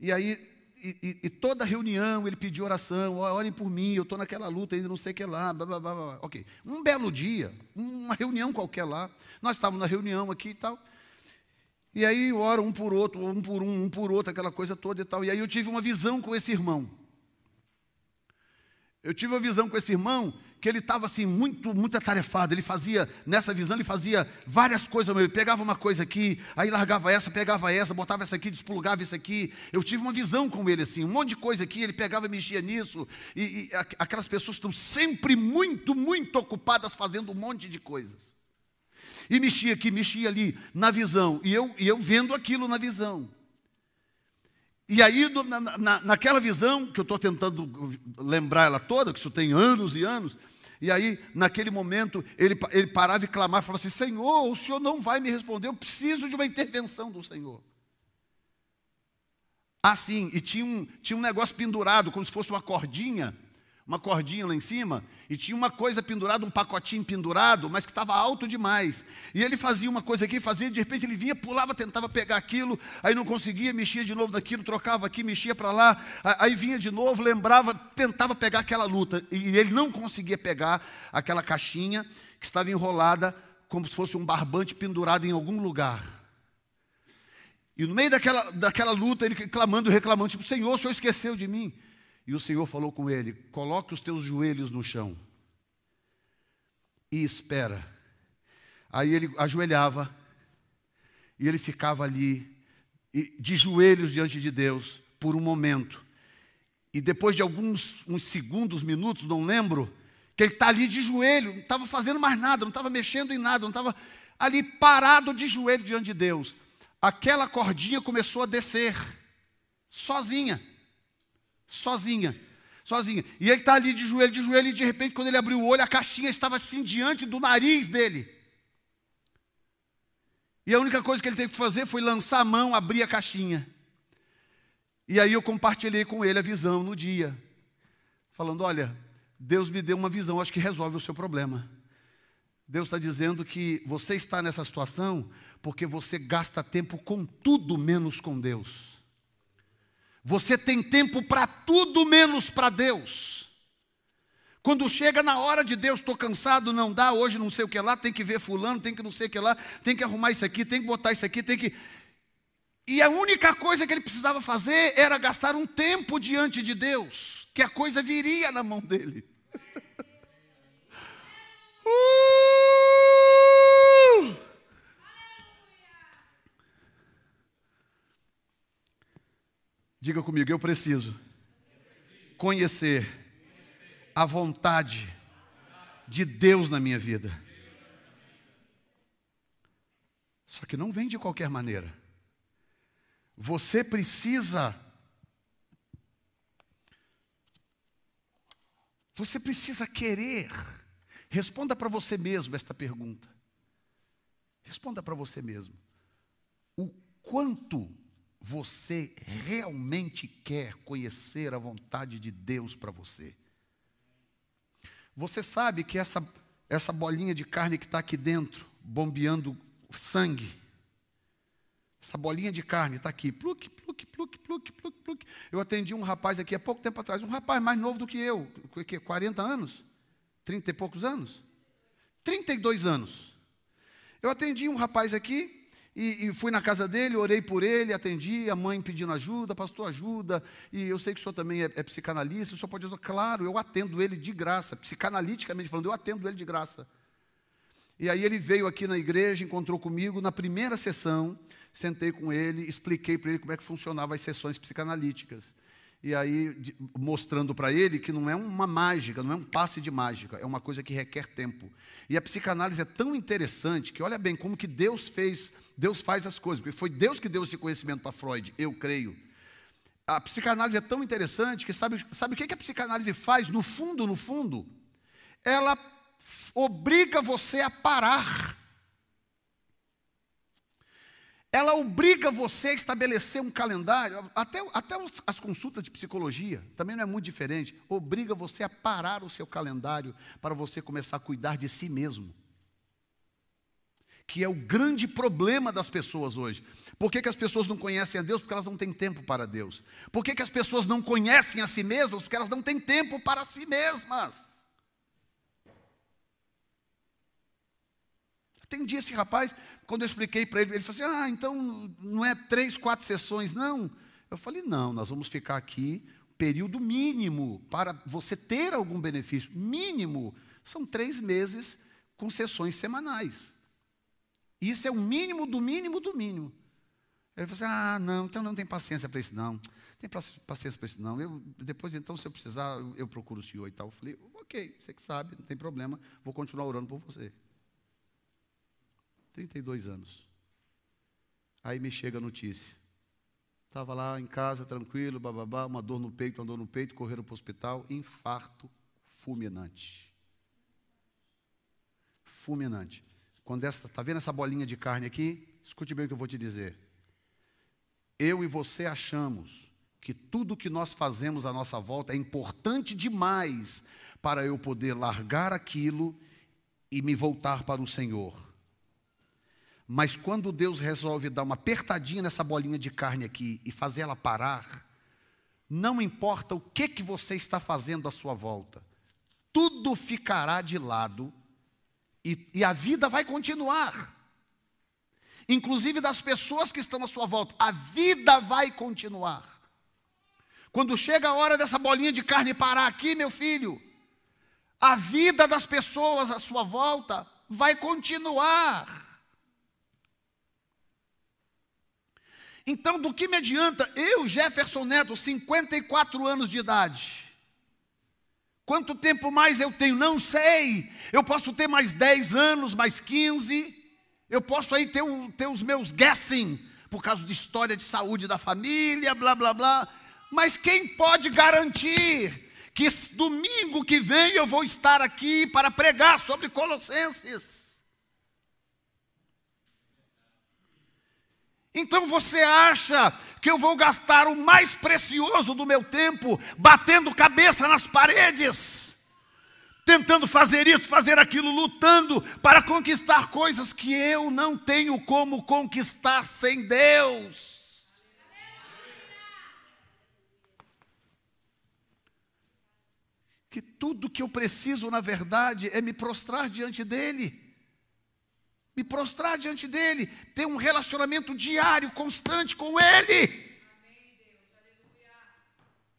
E aí e, e, toda reunião ele pediu oração, orem por mim, eu estou naquela luta ainda, não sei o que lá, blá, blá, blá, blá. ok. Um belo dia, uma reunião qualquer lá, nós estávamos na reunião aqui e tal, e aí ora um por outro, um por um, um por outro, aquela coisa toda e tal, e aí eu tive uma visão com esse irmão. Eu tive uma visão com esse irmão que ele estava assim muito muito atarefado. Ele fazia nessa visão ele fazia várias coisas. Ele pegava uma coisa aqui, aí largava essa, pegava essa, botava essa aqui, despulgava isso aqui. Eu tive uma visão com ele assim, um monte de coisa aqui. Ele pegava, e mexia nisso e, e aquelas pessoas estão sempre muito muito ocupadas fazendo um monte de coisas. E mexia aqui, mexia ali na visão e eu e eu vendo aquilo na visão. E aí, na, na, naquela visão, que eu estou tentando lembrar ela toda, que isso tem anos e anos, e aí, naquele momento, ele, ele parava e clamava, falava assim: Senhor, o Senhor não vai me responder, eu preciso de uma intervenção do Senhor. Assim, e tinha um, tinha um negócio pendurado, como se fosse uma cordinha, uma cordinha lá em cima, e tinha uma coisa pendurada, um pacotinho pendurado, mas que estava alto demais. E ele fazia uma coisa aqui, fazia, de repente ele vinha, pulava, tentava pegar aquilo, aí não conseguia, mexia de novo naquilo, trocava aqui, mexia para lá, aí vinha de novo, lembrava, tentava pegar aquela luta, e ele não conseguia pegar aquela caixinha que estava enrolada como se fosse um barbante pendurado em algum lugar. E no meio daquela, daquela luta, ele clamando, reclamando, tipo, Senhor, o Senhor esqueceu de mim. E o Senhor falou com ele: Coloque os teus joelhos no chão e espera. Aí ele ajoelhava e ele ficava ali, de joelhos diante de Deus, por um momento. E depois de alguns uns segundos, minutos, não lembro, que ele está ali de joelho, não estava fazendo mais nada, não estava mexendo em nada, não estava ali parado de joelho diante de Deus. Aquela cordinha começou a descer, sozinha sozinha. Sozinha. E ele está ali de joelho, de joelho, e de repente, quando ele abriu o olho, a caixinha estava assim diante do nariz dele. E a única coisa que ele teve que fazer foi lançar a mão, abrir a caixinha. E aí eu compartilhei com ele a visão no dia, falando: olha, Deus me deu uma visão, acho que resolve o seu problema. Deus está dizendo que você está nessa situação porque você gasta tempo com tudo menos com Deus. Você tem tempo para tudo menos para Deus. Quando chega na hora de Deus, estou cansado, não dá, hoje não sei o que lá, tem que ver fulano, tem que não sei o que lá, tem que arrumar isso aqui, tem que botar isso aqui, tem que. E a única coisa que ele precisava fazer era gastar um tempo diante de Deus, que a coisa viria na mão dele. uh! Diga comigo, eu preciso conhecer a vontade de Deus na minha vida. Só que não vem de qualquer maneira. Você precisa. Você precisa querer. Responda para você mesmo esta pergunta. Responda para você mesmo. O quanto você realmente quer conhecer a vontade de Deus para você? Você sabe que essa, essa bolinha de carne que está aqui dentro, bombeando sangue, essa bolinha de carne está aqui, pluque, pluque, pluque, pluque, pluque, pluque. Eu atendi um rapaz aqui há pouco tempo atrás, um rapaz mais novo do que eu, que 40 anos, 30 e poucos anos, 32 anos. Eu atendi um rapaz aqui, e, e, fui na casa dele, orei por ele, atendi, a mãe pedindo ajuda, pastor, ajuda. E eu sei que o senhor também é, é psicanalista, o senhor pode dizer, claro, eu atendo ele de graça, psicanaliticamente falando, eu atendo ele de graça. E aí ele veio aqui na igreja, encontrou comigo na primeira sessão, sentei com ele, expliquei para ele como é que funcionavam as sessões psicanalíticas. E aí, mostrando para ele que não é uma mágica, não é um passe de mágica, é uma coisa que requer tempo. E a psicanálise é tão interessante que olha bem como que Deus fez Deus faz as coisas, porque foi Deus que deu esse conhecimento para Freud, eu creio. A psicanálise é tão interessante que sabe, sabe o que a psicanálise faz? No fundo, no fundo, ela obriga você a parar. Ela obriga você a estabelecer um calendário, até, até as consultas de psicologia, também não é muito diferente. Obriga você a parar o seu calendário para você começar a cuidar de si mesmo. Que é o grande problema das pessoas hoje. Por que, que as pessoas não conhecem a Deus? Porque elas não têm tempo para Deus. Por que, que as pessoas não conhecem a si mesmas? Porque elas não têm tempo para si mesmas. Tem um dia esse rapaz, quando eu expliquei para ele, ele falou assim: Ah, então não é três, quatro sessões, não. Eu falei: Não, nós vamos ficar aqui, período mínimo, para você ter algum benefício. Mínimo, são três meses com sessões semanais. Isso é o mínimo do mínimo do mínimo. Ele falou assim: ah, não, então não tem paciência para isso, não. Tem paciência para isso, não. Eu, depois, então, se eu precisar, eu, eu procuro o senhor e tal. Eu falei: ok, você que sabe, não tem problema, vou continuar orando por você. 32 anos. Aí me chega a notícia. Estava lá em casa, tranquilo, bababá, uma dor no peito, uma dor no peito, correram para o hospital, infarto fulminante. Fulminante. Quando essa, está vendo essa bolinha de carne aqui? Escute bem o que eu vou te dizer eu e você achamos que tudo que nós fazemos à nossa volta é importante demais para eu poder largar aquilo e me voltar para o Senhor. Mas quando Deus resolve dar uma apertadinha nessa bolinha de carne aqui e fazer ela parar, não importa o que que você está fazendo à sua volta, tudo ficará de lado e, e a vida vai continuar inclusive das pessoas que estão à sua volta. A vida vai continuar. Quando chega a hora dessa bolinha de carne parar aqui, meu filho, a vida das pessoas à sua volta vai continuar. Então, do que me adianta eu, Jefferson Neto, 54 anos de idade? Quanto tempo mais eu tenho? Não sei. Eu posso ter mais 10 anos, mais 15. Eu posso aí ter, ter os meus guessing, por causa de história de saúde da família, blá blá blá. Mas quem pode garantir que domingo que vem eu vou estar aqui para pregar sobre Colossenses? Então você acha que eu vou gastar o mais precioso do meu tempo batendo cabeça nas paredes? tentando fazer isso, fazer aquilo, lutando para conquistar coisas que eu não tenho como conquistar sem Deus. Que tudo que eu preciso, na verdade, é me prostrar diante dEle. Me prostrar diante dEle, ter um relacionamento diário, constante com Ele.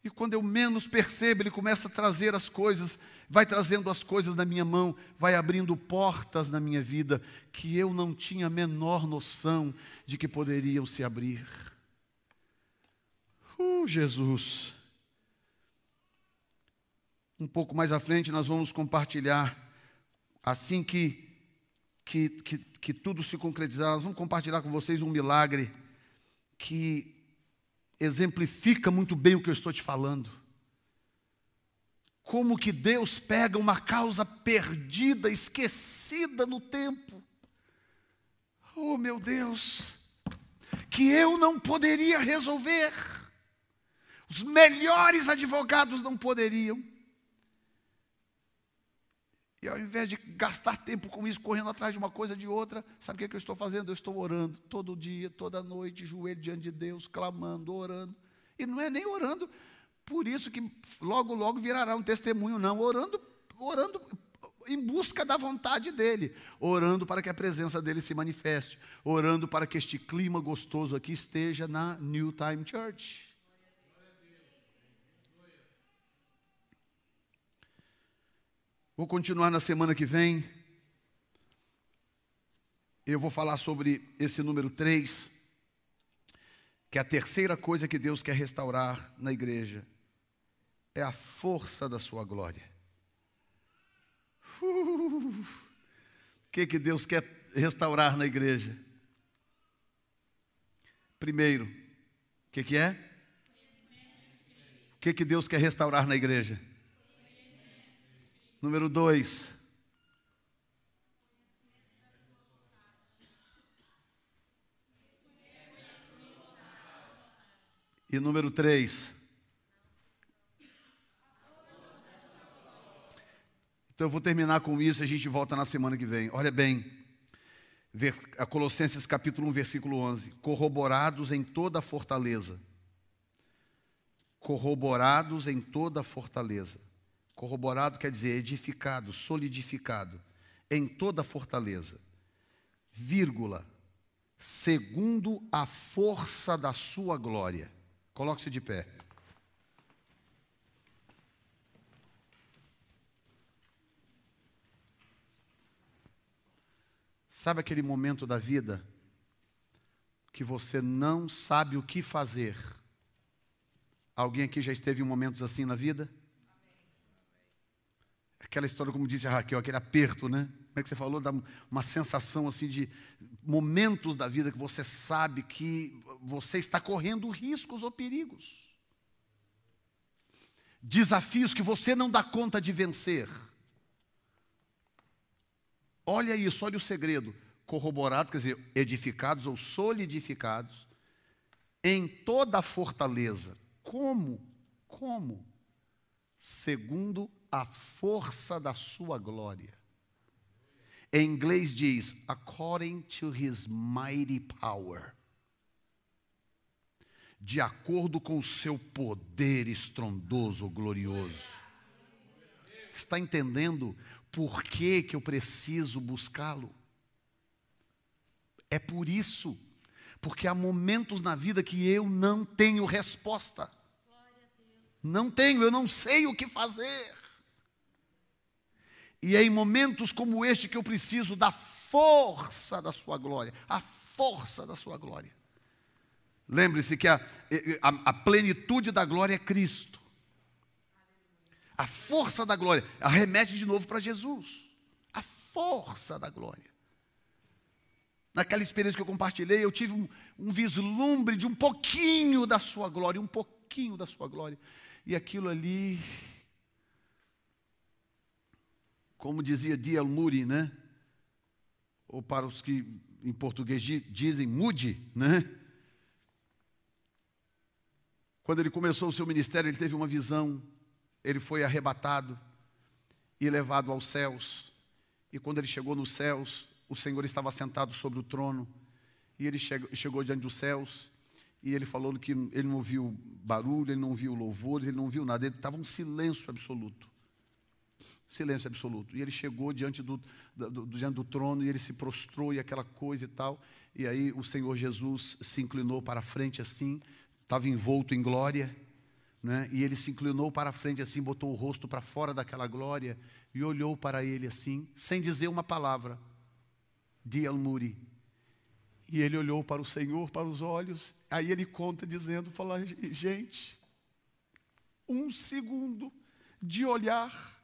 E quando eu menos percebo, Ele começa a trazer as coisas vai trazendo as coisas na minha mão, vai abrindo portas na minha vida que eu não tinha a menor noção de que poderiam se abrir. Uh, Jesus. Um pouco mais à frente nós vamos compartilhar, assim que, que, que, que tudo se concretizar, nós vamos compartilhar com vocês um milagre que exemplifica muito bem o que eu estou te falando como que Deus pega uma causa perdida, esquecida no tempo. Oh, meu Deus, que eu não poderia resolver, os melhores advogados não poderiam. E ao invés de gastar tempo com isso, correndo atrás de uma coisa de outra, sabe o que, é que eu estou fazendo? Eu estou orando todo dia, toda noite, joelho diante de Deus, clamando, orando. E não é nem orando por isso que logo, logo virará um testemunho, não, orando, orando em busca da vontade dele, orando para que a presença dele se manifeste, orando para que este clima gostoso aqui esteja na New Time Church. Vou continuar na semana que vem. Eu vou falar sobre esse número 3, que é a terceira coisa que Deus quer restaurar na igreja é a força da sua glória. Uh, o que, que Deus quer restaurar na igreja? Primeiro, o que, que é? O que, que Deus quer restaurar na igreja? Número dois. E número três. Então eu vou terminar com isso e a gente volta na semana que vem. Olha bem, Colossenses capítulo 1, versículo 11. Corroborados em toda a fortaleza. Corroborados em toda a fortaleza. Corroborado quer dizer edificado, solidificado. Em toda a fortaleza. Vírgula. Segundo a força da sua glória. Coloque-se de pé. Sabe aquele momento da vida que você não sabe o que fazer? Alguém aqui já esteve em momentos assim na vida? Aquela história, como disse a Raquel, aquele aperto, né? Como é que você falou? Dá uma sensação assim de momentos da vida que você sabe que você está correndo riscos ou perigos. Desafios que você não dá conta de vencer. Olha isso, olha o segredo. Corroborado, quer dizer, edificados ou solidificados em toda a fortaleza. Como? Como? Segundo a força da sua glória. Em inglês diz, according to his mighty power. De acordo com o seu poder estrondoso, glorioso. Está entendendo por que, que eu preciso buscá-lo? É por isso, porque há momentos na vida que eu não tenho resposta. Não tenho, eu não sei o que fazer. E é em momentos como este que eu preciso da força da Sua glória, a força da Sua glória. Lembre-se que a, a, a, plenitude da glória é Cristo. A força da glória. Arremete de novo para Jesus. A força da glória. Naquela experiência que eu compartilhei, eu tive um, um vislumbre de um pouquinho da sua glória, um pouquinho da sua glória. E aquilo ali, como dizia D.L. Moody, né? Ou para os que em português dizem mude, né? Quando ele começou o seu ministério, ele teve uma visão ele foi arrebatado e levado aos céus. E quando ele chegou nos céus, o Senhor estava sentado sobre o trono. E ele chegou, chegou diante dos céus. E ele falou que ele não ouviu barulho, ele não ouviu louvores, ele não viu nada. Ele estava um silêncio absoluto. Silêncio absoluto. E ele chegou diante do, do, diante do trono e ele se prostrou e aquela coisa e tal. E aí o Senhor Jesus se inclinou para a frente assim, estava envolto em glória né? E ele se inclinou para a frente assim, botou o rosto para fora daquela glória e olhou para ele assim, sem dizer uma palavra. De Almuri. E ele olhou para o Senhor, para os olhos. Aí ele conta dizendo, fala, gente, um segundo de olhar,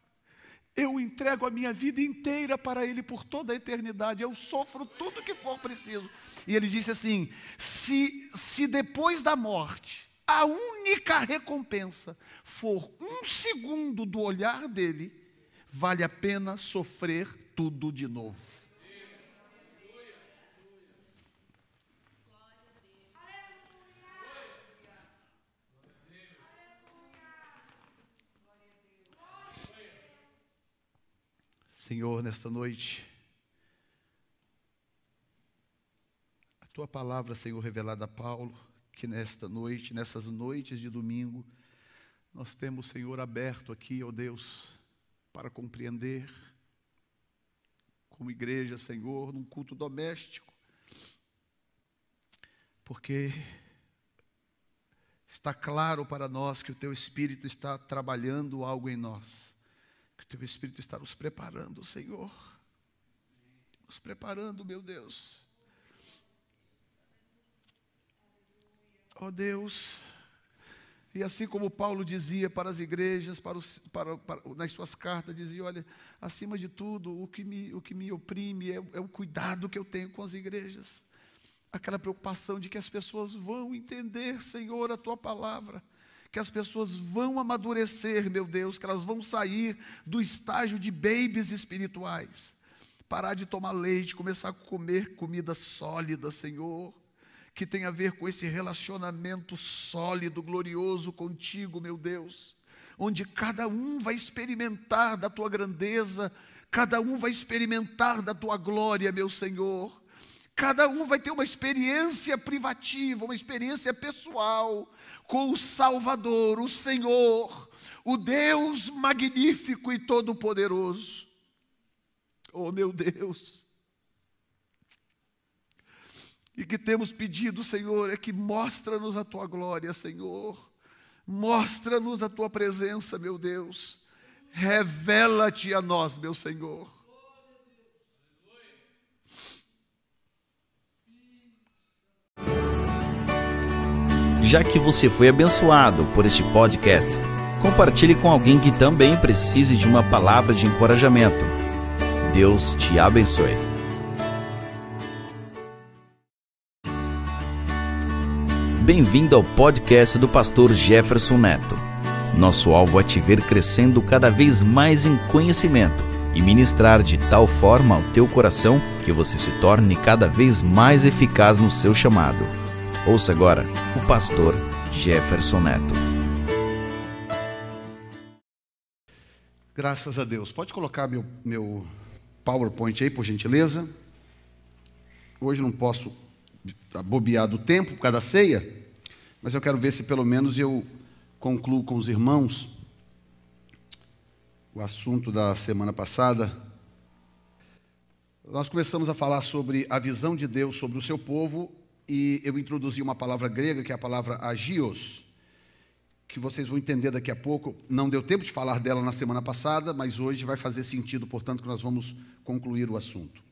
eu entrego a minha vida inteira para Ele por toda a eternidade. Eu sofro tudo que for preciso. E ele disse assim: se, se depois da morte a única recompensa for um segundo do olhar dele, vale a pena sofrer tudo de novo. Senhor, nesta noite, a tua palavra, Senhor, revelada a Paulo, que nesta noite, nessas noites de domingo, nós temos, Senhor, aberto aqui, ó oh Deus, para compreender, como igreja, Senhor, num culto doméstico, porque está claro para nós que o Teu Espírito está trabalhando algo em nós, Teu Espírito está nos preparando, Senhor, nos preparando, meu Deus. Ó oh Deus, e assim como Paulo dizia para as igrejas, para os, para, para, nas suas cartas, dizia: olha, acima de tudo, o que me, o que me oprime é, é o cuidado que eu tenho com as igrejas. Aquela preocupação de que as pessoas vão entender, Senhor, a tua palavra que as pessoas vão amadurecer, meu Deus, que elas vão sair do estágio de babies espirituais, parar de tomar leite, começar a comer comida sólida, Senhor, que tem a ver com esse relacionamento sólido, glorioso contigo, meu Deus, onde cada um vai experimentar da tua grandeza, cada um vai experimentar da tua glória, meu Senhor. Cada um vai ter uma experiência privativa, uma experiência pessoal com o Salvador, o Senhor, o Deus magnífico e todo-poderoso. Oh, meu Deus! E que temos pedido, Senhor, é que mostra-nos a tua glória, Senhor. Mostra-nos a tua presença, meu Deus. Revela-te a nós, meu Senhor. Já que você foi abençoado por este podcast, compartilhe com alguém que também precise de uma palavra de encorajamento. Deus te abençoe. Bem-vindo ao podcast do pastor Jefferson Neto. Nosso alvo é te ver crescendo cada vez mais em conhecimento e ministrar de tal forma ao teu coração que você se torne cada vez mais eficaz no seu chamado. Ouça agora o pastor Jefferson Neto. Graças a Deus. Pode colocar meu, meu PowerPoint aí, por gentileza. Hoje não posso bobear do tempo por causa da ceia, mas eu quero ver se pelo menos eu concluo com os irmãos o assunto da semana passada. Nós começamos a falar sobre a visão de Deus sobre o seu povo e eu introduzi uma palavra grega, que é a palavra agios, que vocês vão entender daqui a pouco. Não deu tempo de falar dela na semana passada, mas hoje vai fazer sentido, portanto, que nós vamos concluir o assunto.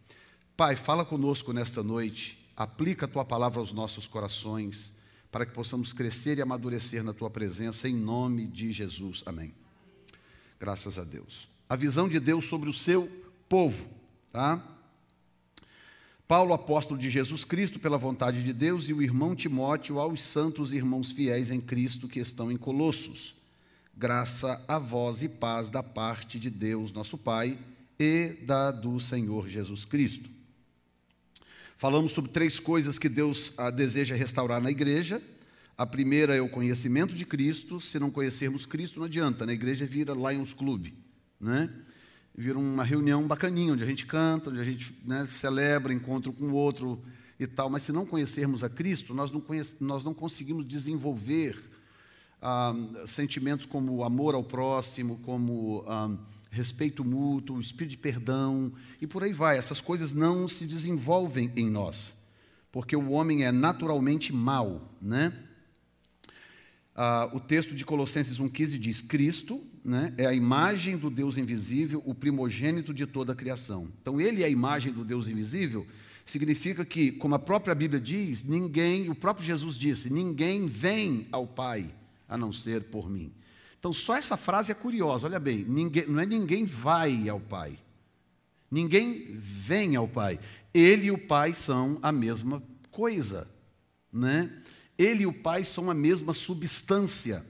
Pai, fala conosco nesta noite, aplica a tua palavra aos nossos corações, para que possamos crescer e amadurecer na tua presença, em nome de Jesus. Amém. Graças a Deus. A visão de Deus sobre o seu povo, tá? Paulo, apóstolo de Jesus Cristo, pela vontade de Deus, e o irmão Timóteo aos santos irmãos fiéis em Cristo que estão em Colossos. Graça a vós e paz da parte de Deus, nosso Pai, e da do Senhor Jesus Cristo. Falamos sobre três coisas que Deus ah, deseja restaurar na igreja. A primeira é o conhecimento de Cristo. Se não conhecermos Cristo, não adianta. Na igreja vira Lions Club, né? Vira uma reunião bacaninha, onde a gente canta, onde a gente né, celebra, encontro com o outro e tal, mas se não conhecermos a Cristo, nós não, conhece, nós não conseguimos desenvolver ah, sentimentos como amor ao próximo, como ah, respeito mútuo, espírito de perdão e por aí vai. Essas coisas não se desenvolvem em nós, porque o homem é naturalmente mau, né? Ah, o texto de Colossenses 1,15 diz: Cristo né, é a imagem do Deus invisível, o primogênito de toda a criação. Então, ele é a imagem do Deus invisível, significa que, como a própria Bíblia diz, ninguém, o próprio Jesus disse: ninguém vem ao Pai a não ser por mim. Então, só essa frase é curiosa, olha bem: ninguém, não é ninguém vai ao Pai, ninguém vem ao Pai. Ele e o Pai são a mesma coisa, né? Ele e o Pai são a mesma substância.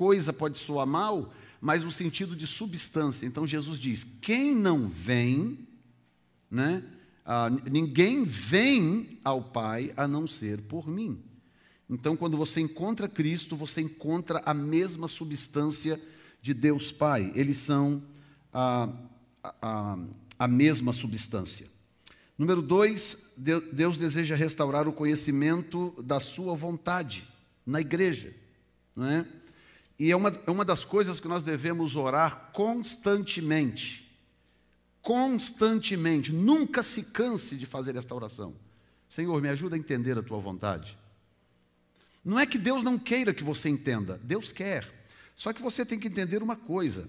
Coisa pode soar mal, mas no sentido de substância. Então Jesus diz: quem não vem, né? Ah, ninguém vem ao Pai a não ser por mim. Então, quando você encontra Cristo, você encontra a mesma substância de Deus Pai. Eles são a, a, a mesma substância. Número dois, Deus deseja restaurar o conhecimento da sua vontade na igreja. Não é? E é uma, é uma das coisas que nós devemos orar constantemente. Constantemente. Nunca se canse de fazer esta oração. Senhor, me ajuda a entender a tua vontade. Não é que Deus não queira que você entenda, Deus quer. Só que você tem que entender uma coisa: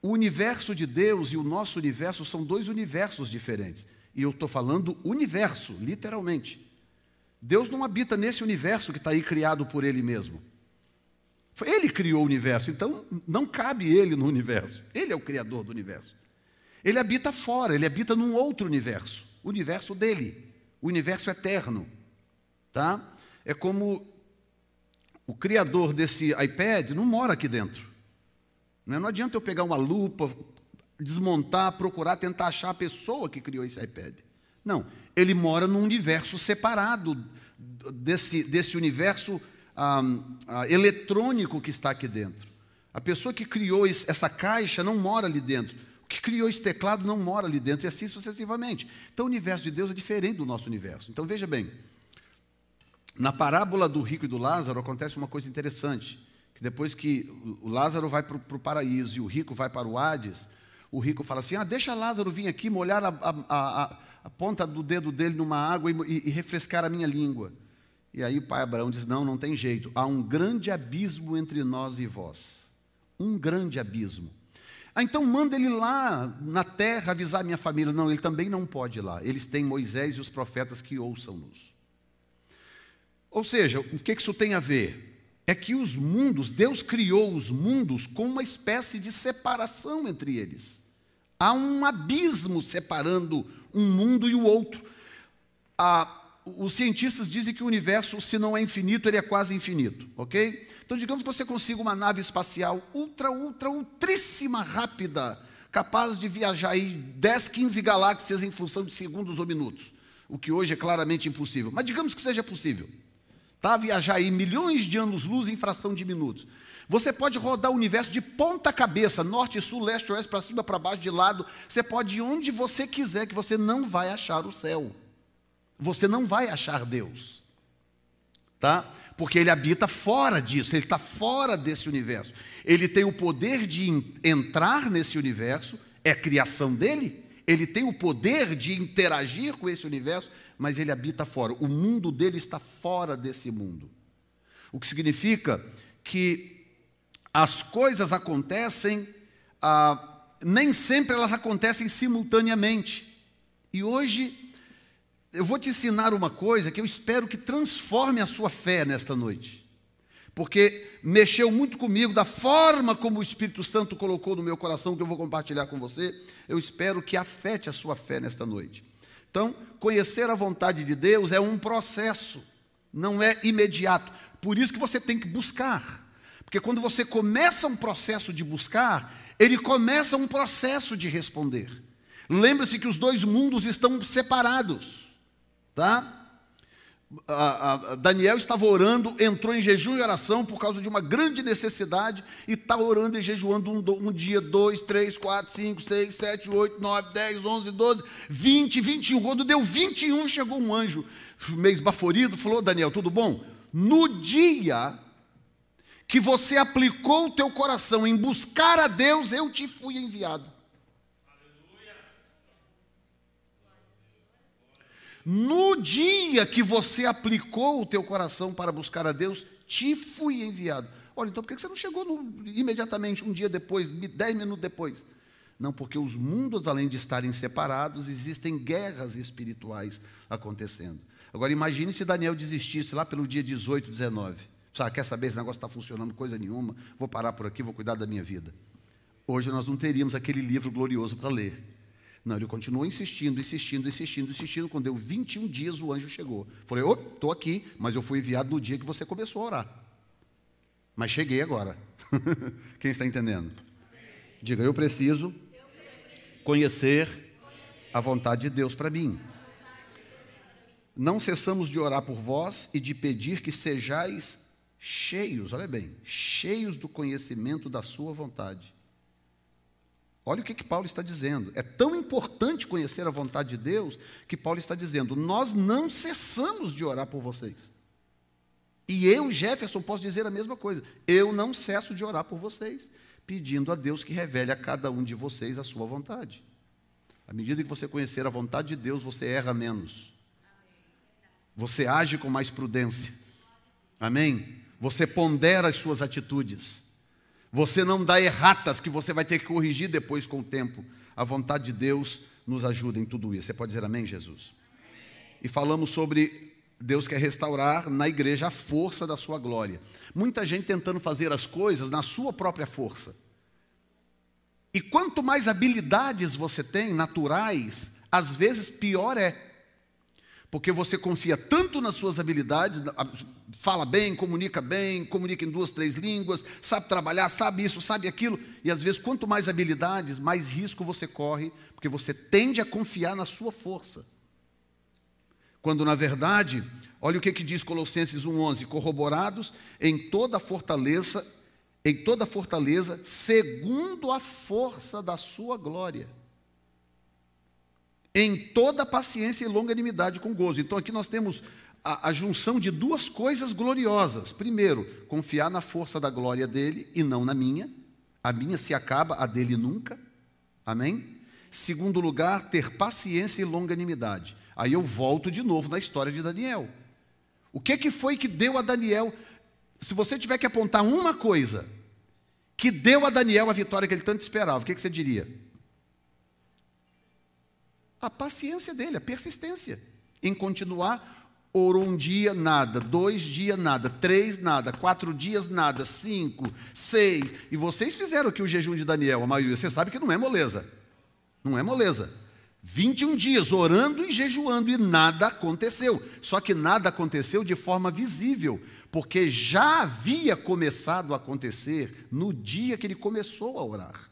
o universo de Deus e o nosso universo são dois universos diferentes. E eu estou falando universo, literalmente. Deus não habita nesse universo que está aí criado por Ele mesmo. Ele criou o universo, então não cabe Ele no universo. Ele é o criador do universo. Ele habita fora, ele habita num outro universo, o universo dele, o universo eterno. Tá? É como o criador desse iPad não mora aqui dentro. Não é? adianta eu pegar uma lupa, desmontar, procurar, tentar achar a pessoa que criou esse iPad. Não, ele mora num universo separado desse, desse universo ah, ah, eletrônico que está aqui dentro. A pessoa que criou essa caixa não mora ali dentro. que criou esse teclado não mora ali dentro, e assim sucessivamente. Então, o universo de Deus é diferente do nosso universo. Então, veja bem, na parábola do rico e do Lázaro acontece uma coisa interessante, que depois que o Lázaro vai para o paraíso e o rico vai para o Hades, o rico fala assim, ah, deixa Lázaro vir aqui molhar a, a, a, a ponta do dedo dele numa água e, e refrescar a minha língua. E aí o pai Abraão diz, não, não tem jeito, há um grande abismo entre nós e vós. Um grande abismo. Ah, então manda ele lá na terra avisar minha família. Não, ele também não pode ir lá. Eles têm Moisés e os profetas que ouçam-nos. Ou seja, o que isso tem a ver? É que os mundos, Deus criou os mundos com uma espécie de separação entre eles. Há um abismo separando um mundo e o outro. Ah, os cientistas dizem que o universo, se não é infinito, ele é quase infinito, ok? Então, digamos que você consiga uma nave espacial ultra, ultra, ultríssima rápida, capaz de viajar aí 10, 15 galáxias em função de segundos ou minutos, o que hoje é claramente impossível. Mas digamos que seja possível. Tá? Viajar aí milhões de anos-luz em fração de minutos. Você pode rodar o universo de ponta cabeça, norte, sul, leste, oeste, para cima, para baixo, de lado. Você pode ir onde você quiser, que você não vai achar o céu. Você não vai achar Deus. Tá? Porque ele habita fora disso, ele está fora desse universo. Ele tem o poder de entrar nesse universo, é criação dele, ele tem o poder de interagir com esse universo, mas ele habita fora. O mundo dele está fora desse mundo. O que significa que as coisas acontecem, ah, nem sempre elas acontecem simultaneamente. E hoje eu vou te ensinar uma coisa que eu espero que transforme a sua fé nesta noite. Porque mexeu muito comigo da forma como o Espírito Santo colocou no meu coração, que eu vou compartilhar com você. Eu espero que afete a sua fé nesta noite. Então, conhecer a vontade de Deus é um processo, não é imediato. Por isso que você tem que buscar. Porque quando você começa um processo de buscar, ele começa um processo de responder. Lembre-se que os dois mundos estão separados, tá? Daniel estava orando, entrou em jejum e oração por causa de uma grande necessidade e está orando e jejuando um, um, dia, dois, três, quatro, cinco, seis, sete, oito, nove, dez, onze, doze, vinte, vinte e um. Quando deu vinte e um, chegou um anjo meio esbaforido, falou: Daniel, tudo bom? No dia que você aplicou o teu coração em buscar a Deus, eu te fui enviado. No dia que você aplicou o teu coração para buscar a Deus, te fui enviado. Olha, então por que você não chegou no, imediatamente, um dia depois, dez minutos depois? Não, porque os mundos, além de estarem separados, existem guerras espirituais acontecendo. Agora, imagine se Daniel desistisse lá pelo dia 18, 19. Sabe, quer saber, esse negócio está funcionando coisa nenhuma, vou parar por aqui, vou cuidar da minha vida. Hoje nós não teríamos aquele livro glorioso para ler. Não, ele continuou insistindo, insistindo, insistindo, insistindo. Quando deu 21 dias, o anjo chegou. Falei, ô, estou aqui, mas eu fui enviado no dia que você começou a orar. Mas cheguei agora. Quem está entendendo? Diga, eu preciso conhecer a vontade de Deus para mim. Não cessamos de orar por vós e de pedir que sejais cheios, olha bem, cheios do conhecimento da Sua vontade Olha o que, que Paulo está dizendo. É tão importante conhecer a vontade de Deus que Paulo está dizendo: nós não cessamos de orar por vocês. E eu, Jefferson, posso dizer a mesma coisa. Eu não cesso de orar por vocês, pedindo a Deus que revele a cada um de vocês a sua vontade. À medida que você conhecer a vontade de Deus, você erra menos. Você age com mais prudência. Amém? Você pondera as suas atitudes. Você não dá erratas que você vai ter que corrigir depois com o tempo. A vontade de Deus nos ajuda em tudo isso. Você pode dizer amém, Jesus? E falamos sobre Deus quer restaurar na igreja a força da sua glória. Muita gente tentando fazer as coisas na sua própria força. E quanto mais habilidades você tem, naturais, às vezes pior é. Porque você confia tanto nas suas habilidades, fala bem, comunica bem, comunica em duas, três línguas, sabe trabalhar, sabe isso, sabe aquilo. E às vezes, quanto mais habilidades, mais risco você corre, porque você tende a confiar na sua força. Quando, na verdade, olha o que, que diz Colossenses 1,11: corroborados em toda fortaleza em toda fortaleza, segundo a força da sua glória. Em toda paciência e longanimidade com gozo. Então aqui nós temos a, a, junção de duas coisas gloriosas. Primeiro, confiar na força da glória dele e não na minha. A minha se acaba, a dele nunca. Amém? Segundo lugar, ter paciência e longanimidade. Aí eu volto de novo na história de Daniel. O que, que foi que deu a Daniel? Se você tiver que apontar uma coisa que deu a Daniel a vitória que ele tanto esperava, o que, que você diria? A paciência dele, a persistência em continuar Orou um dia, nada. Dois dias, nada. Três, nada. Quatro dias, nada. Cinco, seis. E vocês fizeram aqui o jejum de Daniel, a maioria. Você sabe que não é moleza. Não é moleza. 21 dias orando e jejuando e nada aconteceu. Só que nada aconteceu de forma visível, porque já havia começado a acontecer no dia que ele começou a orar.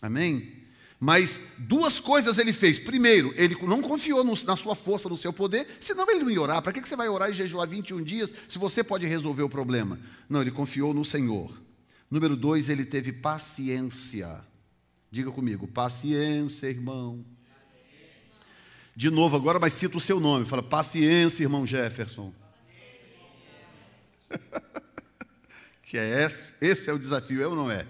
Amém? Mas duas coisas ele fez. Primeiro, ele não confiou no, na sua força, no seu poder, senão ele não ia orar. Para que, que você vai orar e jejuar 21 dias se você pode resolver o problema? Não, ele confiou no Senhor. Número dois, ele teve paciência. Diga comigo, paciência, irmão. De novo, agora, mas cita o seu nome. Fala, paciência, irmão Jefferson. que é esse, esse é o desafio, é ou não é?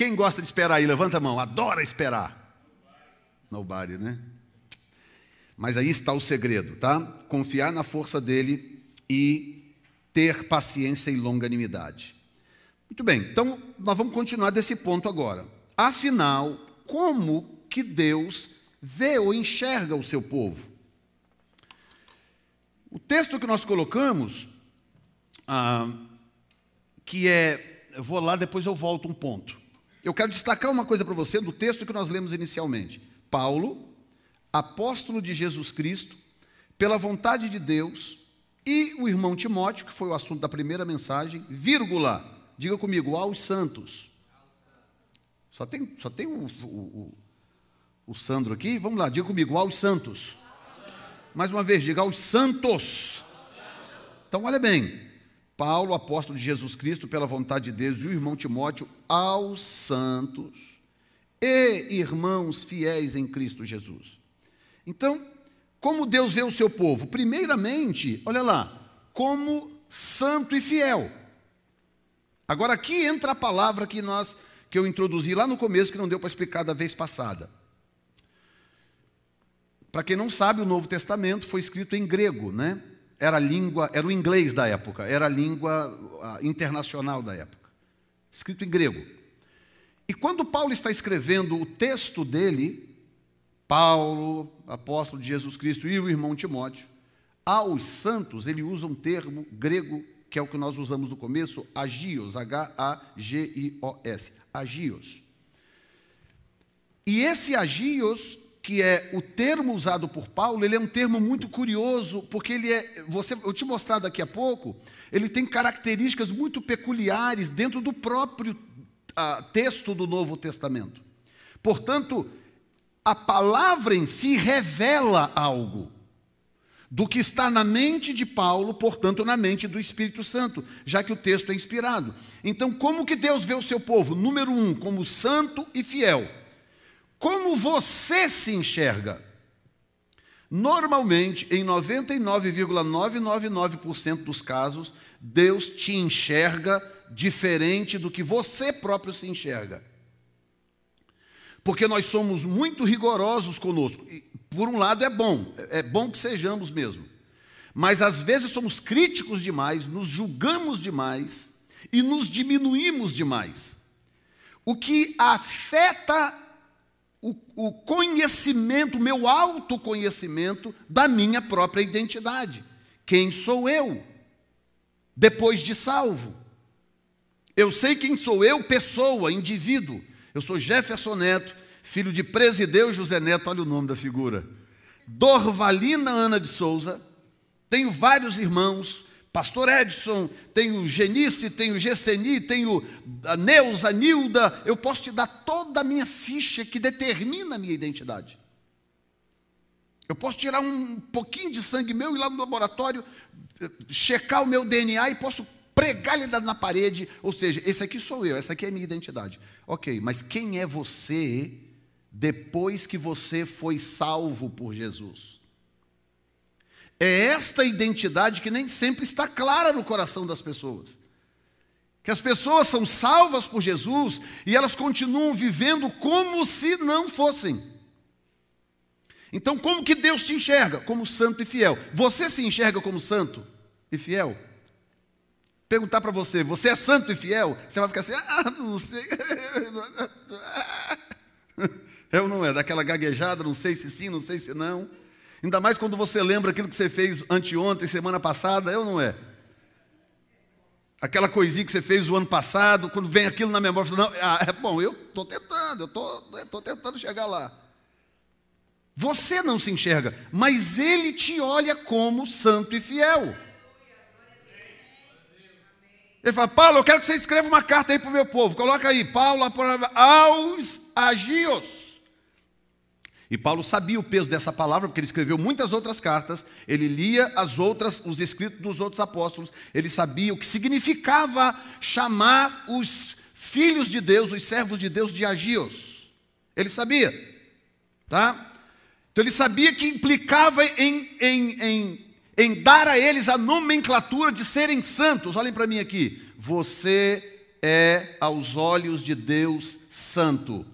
Quem gosta de esperar aí? Levanta a mão. Adora esperar. Nobody, né? Mas aí está o segredo, tá? Confiar na força dele e ter paciência e longanimidade. Muito bem, então nós vamos continuar desse ponto agora. Afinal, como que Deus vê ou enxerga o seu povo? O texto que nós colocamos, ah, que é, eu vou lá, depois eu volto um ponto. Eu quero destacar uma coisa para você do texto que nós lemos inicialmente. Paulo, apóstolo de Jesus Cristo, pela vontade de Deus, e o irmão Timóteo, que foi o assunto da primeira mensagem, vírgula, diga comigo, aos santos. Só tem, só tem o, o, o, o Sandro aqui, vamos lá, diga comigo, aos santos. Mais uma vez, diga aos santos. Então, olha bem, Paulo, apóstolo de Jesus Cristo, pela vontade de Deus, e o irmão Timóteo, aos santos e irmãos fiéis em Cristo Jesus. Então, como Deus vê o seu povo? Primeiramente, olha lá, como santo e fiel. Agora aqui entra a palavra que nós que eu introduzi lá no começo que não deu para explicar da vez passada. Para quem não sabe, o Novo Testamento foi escrito em grego, né? Era a língua, era o inglês da época, era a língua internacional da época, escrito em grego. E quando Paulo está escrevendo o texto dele, Paulo, apóstolo de Jesus Cristo, e o irmão Timóteo, aos santos, ele usa um termo grego que é o que nós usamos no começo, agios, H-A-G-I-O-S, agios. E esse agios que é o termo usado por Paulo, ele é um termo muito curioso, porque ele é, você, eu te mostrar daqui a pouco, ele tem características muito peculiares dentro do próprio uh, texto do Novo Testamento. Portanto, a palavra em si revela algo do que está na mente de Paulo, portanto, na mente do Espírito Santo, já que o texto é inspirado. Então, como que Deus vê o seu povo? Número um, como santo e fiel. Como você se enxerga? Normalmente, em 99,999% dos casos, Deus te enxerga diferente do que você próprio se enxerga. Porque nós somos muito rigorosos conosco. E, por um lado é bom, é bom que sejamos mesmo. Mas às vezes somos críticos demais, nos julgamos demais e nos diminuímos demais. O que afeta o, o conhecimento, o meu autoconhecimento da minha própria identidade. Quem sou eu? Depois de salvo. Eu sei quem sou eu, pessoa, indivíduo. Eu sou Jefferson Neto, filho de Presideu José Neto, olha o nome da figura. Dorvalina Ana de Souza. Tenho vários irmãos, Pastor Edson, tem o Genice, tem o Gesseni, tem o Neuza, Nilda. Eu posso te dar toda a minha ficha que determina a minha identidade. Eu posso tirar um pouquinho de sangue meu e lá no laboratório, checar o meu DNA e posso pregar ele na parede. Ou seja, esse aqui sou eu, essa aqui é a minha identidade. Ok, mas quem é você depois que você foi salvo por Jesus? É esta identidade que nem sempre está clara no coração das pessoas. Que as pessoas são salvas por Jesus e elas continuam vivendo como se não fossem. Então, como que Deus te enxerga? Como santo e fiel. Você se enxerga como santo e fiel? Perguntar para você, você é santo e fiel? Você vai ficar assim, ah, não sei. Eu não é, daquela gaguejada, não sei se sim, não sei se não. Ainda mais quando você lembra aquilo que você fez anteontem, semana passada, eu não é. Aquela coisinha que você fez o ano passado, quando vem aquilo na memória, não, ah, é bom, eu estou tentando, eu estou tentando chegar lá. Você não se enxerga, mas ele te olha como santo e fiel. Ele fala, Paulo, eu quero que você escreva uma carta aí para o meu povo. Coloca aí, Paulo aos agios. E Paulo sabia o peso dessa palavra, porque ele escreveu muitas outras cartas, ele lia as outras, os escritos dos outros apóstolos, ele sabia o que significava chamar os filhos de Deus, os servos de Deus de agios. Ele sabia, tá? Então ele sabia que implicava em, em, em, em dar a eles a nomenclatura de serem santos. Olhem para mim aqui. Você é, aos olhos de Deus, santo.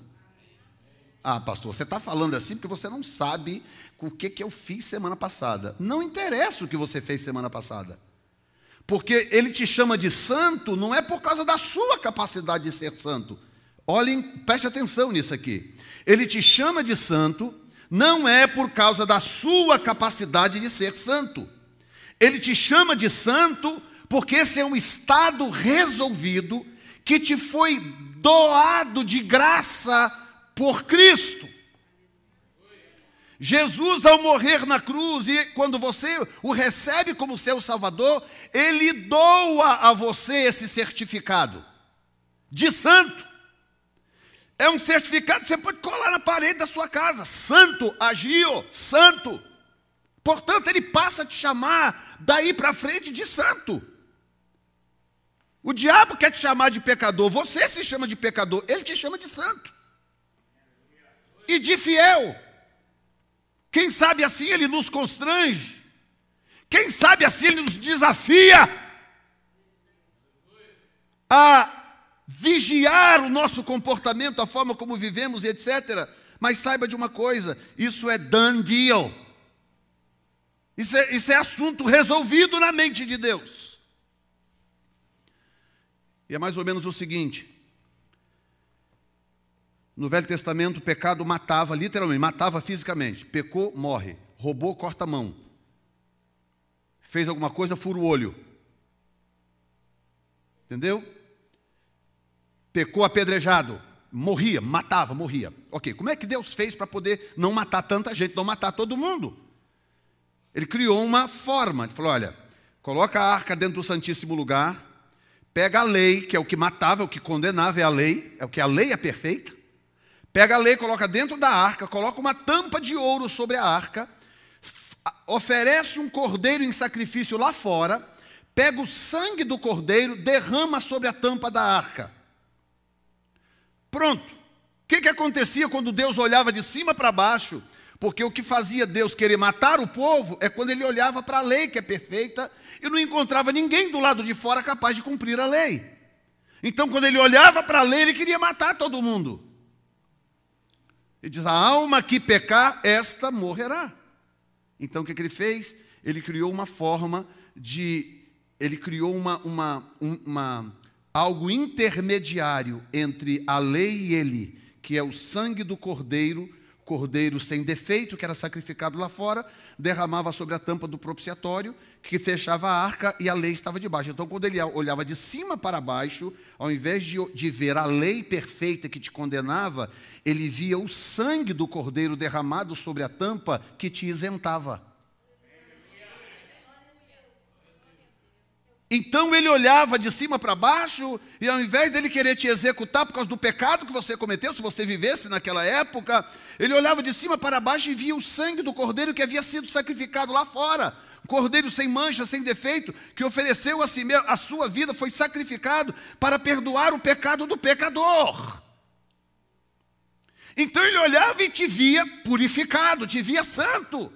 Ah, pastor, você está falando assim porque você não sabe o que, que eu fiz semana passada. Não interessa o que você fez semana passada. Porque ele te chama de santo não é por causa da sua capacidade de ser santo. Olhem, preste atenção nisso aqui. Ele te chama de santo não é por causa da sua capacidade de ser santo. Ele te chama de santo porque esse é um estado resolvido que te foi doado de graça por Cristo. Jesus, ao morrer na cruz, e quando você o recebe como seu Salvador, ele doa a você esse certificado de santo. É um certificado que você pode colar na parede da sua casa. Santo, agiu, santo. Portanto, ele passa a te chamar daí para frente de santo. O diabo quer te chamar de pecador, você se chama de pecador, ele te chama de santo. E de fiel. Quem sabe assim ele nos constrange. Quem sabe assim ele nos desafia a vigiar o nosso comportamento, a forma como vivemos e etc. Mas saiba de uma coisa: isso é done deal. Isso é, isso é assunto resolvido na mente de Deus. E é mais ou menos o seguinte: no Velho Testamento, o pecado matava, literalmente, matava fisicamente. Pecou, morre. Roubou, corta a mão. Fez alguma coisa, fura o olho. Entendeu? pecou apedrejado, morria, matava, morria. Ok, como é que Deus fez para poder não matar tanta gente, não matar todo mundo? Ele criou uma forma, ele falou: olha, coloca a arca dentro do Santíssimo Lugar, pega a lei, que é o que matava, é o que condenava, é a lei, é o que a lei é perfeita. Pega a lei, coloca dentro da arca, coloca uma tampa de ouro sobre a arca, oferece um cordeiro em sacrifício lá fora, pega o sangue do cordeiro, derrama sobre a tampa da arca. Pronto. O que, que acontecia quando Deus olhava de cima para baixo? Porque o que fazia Deus querer matar o povo é quando ele olhava para a lei, que é perfeita, e não encontrava ninguém do lado de fora capaz de cumprir a lei. Então, quando ele olhava para a lei, ele queria matar todo mundo. Ele diz: A alma que pecar, esta morrerá. Então, o que, que ele fez? Ele criou uma forma de. Ele criou uma, uma, uma, algo intermediário entre a lei e ele, que é o sangue do cordeiro, cordeiro sem defeito, que era sacrificado lá fora, derramava sobre a tampa do propiciatório, que fechava a arca e a lei estava debaixo. Então, quando ele olhava de cima para baixo, ao invés de, de ver a lei perfeita que te condenava, ele via o sangue do cordeiro derramado sobre a tampa que te isentava. Então ele olhava de cima para baixo, e ao invés dele querer te executar por causa do pecado que você cometeu, se você vivesse naquela época, ele olhava de cima para baixo e via o sangue do cordeiro que havia sido sacrificado lá fora, um cordeiro sem mancha, sem defeito, que ofereceu a si mesmo, a sua vida, foi sacrificado para perdoar o pecado do pecador. Então ele olhava e te via purificado, te via santo.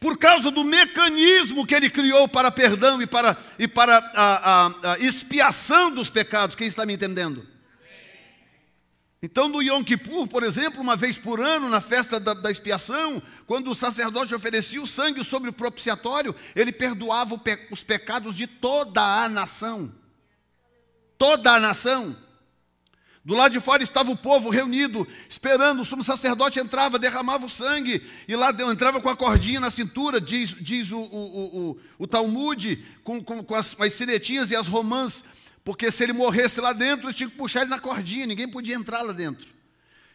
Por causa do mecanismo que ele criou para perdão e para, e para a, a, a expiação dos pecados. Quem está me entendendo? Então, no Yom Kippur, por exemplo, uma vez por ano, na festa da, da, expiação, quando o sacerdote oferecia o sangue sobre o propiciatório, ele perdoava pe os pecados de toda a nação. Toda a nação. Do lado de fora estava o povo reunido, esperando. O sumo sacerdote entrava, derramava o sangue, e lá entrava com a cordinha na cintura, diz, diz o, o, o, o Talmud, com, com, com as, as sinetinhas e as romãs porque se ele morresse lá dentro, tinha que puxar ele na cordinha, ninguém podia entrar lá dentro.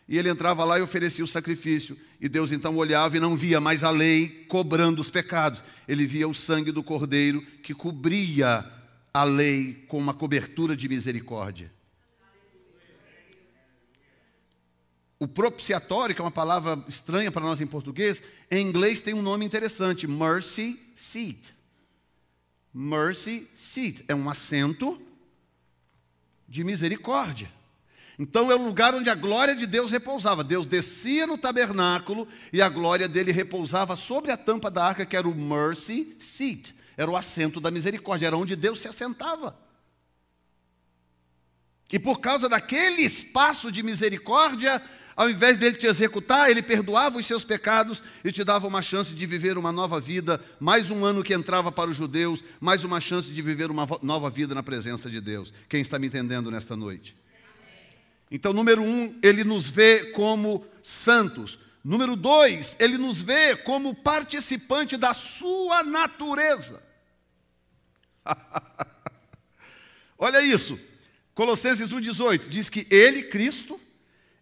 E ele entrava lá e oferecia o sacrifício. E Deus então olhava e não via mais a lei cobrando os pecados. Ele via o sangue do cordeiro que cobria a lei com uma cobertura de misericórdia. O propiciatório, que é uma palavra estranha para nós em português, em inglês tem um nome interessante: mercy seat. Mercy seat é um assento de misericórdia. Então é o lugar onde a glória de Deus repousava. Deus descia no tabernáculo e a glória dele repousava sobre a tampa da arca, que era o mercy seat, era o assento da misericórdia, era onde Deus se assentava. E por causa daquele espaço de misericórdia, ao invés dele te executar, ele perdoava os seus pecados e te dava uma chance de viver uma nova vida, mais um ano que entrava para os judeus, mais uma chance de viver uma nova vida na presença de Deus. Quem está me entendendo nesta noite? Então, número um, ele nos vê como santos. Número dois, ele nos vê como participante da sua natureza. Olha isso. Colossenses 1,18 diz que ele, Cristo,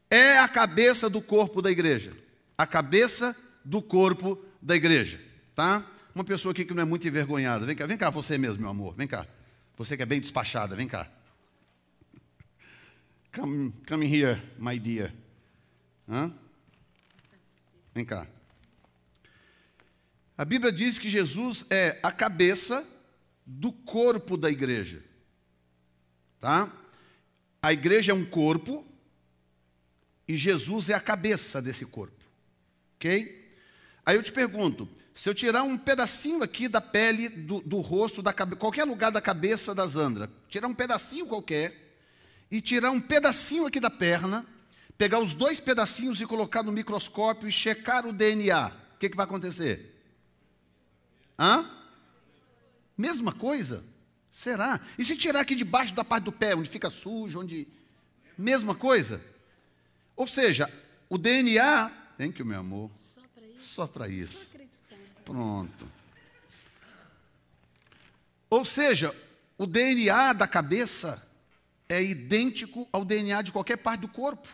é a cabeça do corpo da igreja. A cabeça do corpo da igreja, tá? Uma pessoa aqui que não é muito envergonhada. Vem cá, vem cá você mesmo, meu amor. Vem cá. Você que é bem despachada, vem cá. Come, come here, my dear. Hã? Vem cá. A Bíblia diz que Jesus é a cabeça do corpo da igreja. Tá? A igreja é um corpo e Jesus é a cabeça desse corpo. Ok? Aí eu te pergunto: se eu tirar um pedacinho aqui da pele, do, do rosto, da qualquer lugar da cabeça da Zandra, tirar um pedacinho qualquer, e tirar um pedacinho aqui da perna, pegar os dois pedacinhos e colocar no microscópio e checar o DNA, o que, que vai acontecer? Hã? Mesma coisa? Será? E se tirar aqui debaixo da parte do pé, onde fica sujo, onde. Mesma coisa? Ou seja, o DNA, tem que o meu amor, só para isso. isso. Pronto. Ou seja, o DNA da cabeça é idêntico ao DNA de qualquer parte do corpo.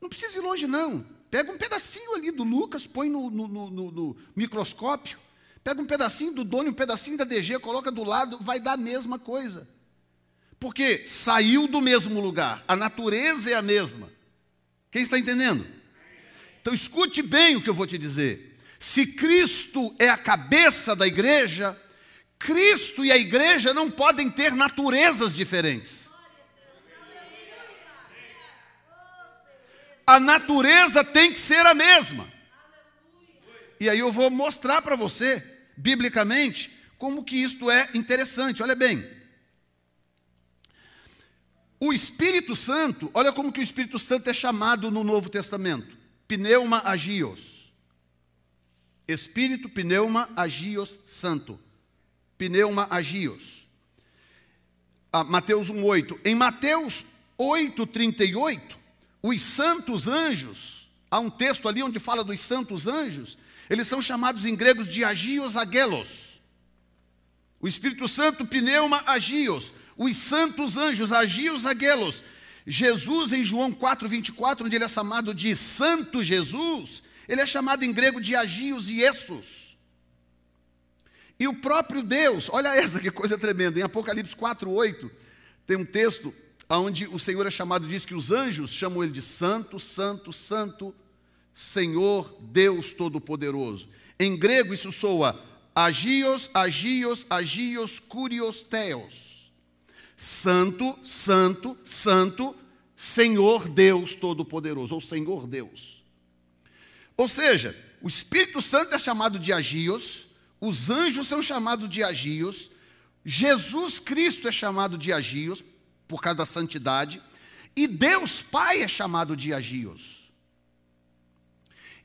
Não precisa ir longe, não. Pega um pedacinho ali do Lucas, põe no, no, no, no microscópio. Pega um pedacinho do Doni, um pedacinho da DG, coloca do lado, vai dar a mesma coisa. Porque saiu do mesmo lugar, a natureza é a mesma. Quem está entendendo? Então escute bem o que eu vou te dizer. Se Cristo é a cabeça da igreja, Cristo e a igreja não podem ter naturezas diferentes. A natureza tem que ser a mesma. E aí eu vou mostrar para você, biblicamente, como que isto é interessante. Olha bem. O Espírito Santo, olha como que o Espírito Santo é chamado no Novo Testamento: pneuma agios. Espírito, pneuma agios santo. Pneuma agios. Ah, Mateus 1:8. Em Mateus 8:38, os santos anjos, há um texto ali onde fala dos santos anjos, eles são chamados em gregos de agios agelos. O Espírito Santo, pneuma agios os santos anjos, agios aguelos. Jesus, em João 4, 24, onde ele é chamado de Santo Jesus, ele é chamado em grego de agios e essos. E o próprio Deus, olha essa que coisa tremenda, em Apocalipse 4, 8, tem um texto onde o Senhor é chamado, diz que os anjos chamam ele de Santo, Santo, Santo, Senhor Deus Todo-Poderoso. Em grego isso soa agios, agios, agios, curios, teos. Santo, santo, santo, Senhor Deus Todo-Poderoso, ou Senhor Deus. Ou seja, o Espírito Santo é chamado de agios, os anjos são chamados de agios, Jesus Cristo é chamado de agios, por causa da santidade, e Deus Pai é chamado de agios.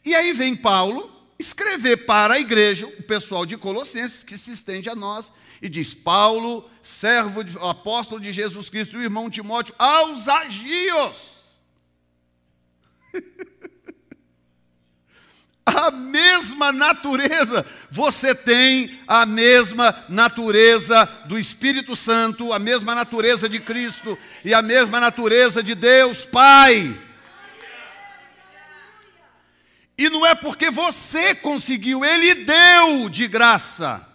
E aí vem Paulo escrever para a igreja, o pessoal de Colossenses, que se estende a nós, e diz: Paulo, servo, de, apóstolo de Jesus Cristo, e o irmão Timóteo, aos agios. a mesma natureza, você tem a mesma natureza do Espírito Santo, a mesma natureza de Cristo e a mesma natureza de Deus Pai. E não é porque você conseguiu, Ele deu de graça.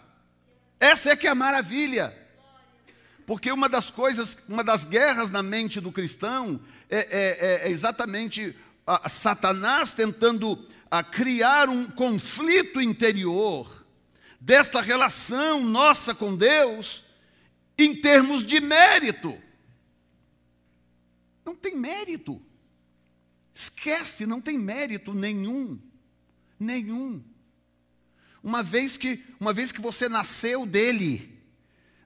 Essa é que é a maravilha. Porque uma das coisas, uma das guerras na mente do cristão é, é, é, é exatamente a Satanás tentando a criar um conflito interior desta relação nossa com Deus em termos de mérito. Não tem mérito. Esquece, não tem mérito nenhum. Nenhum. Uma vez que, uma vez que você nasceu dele,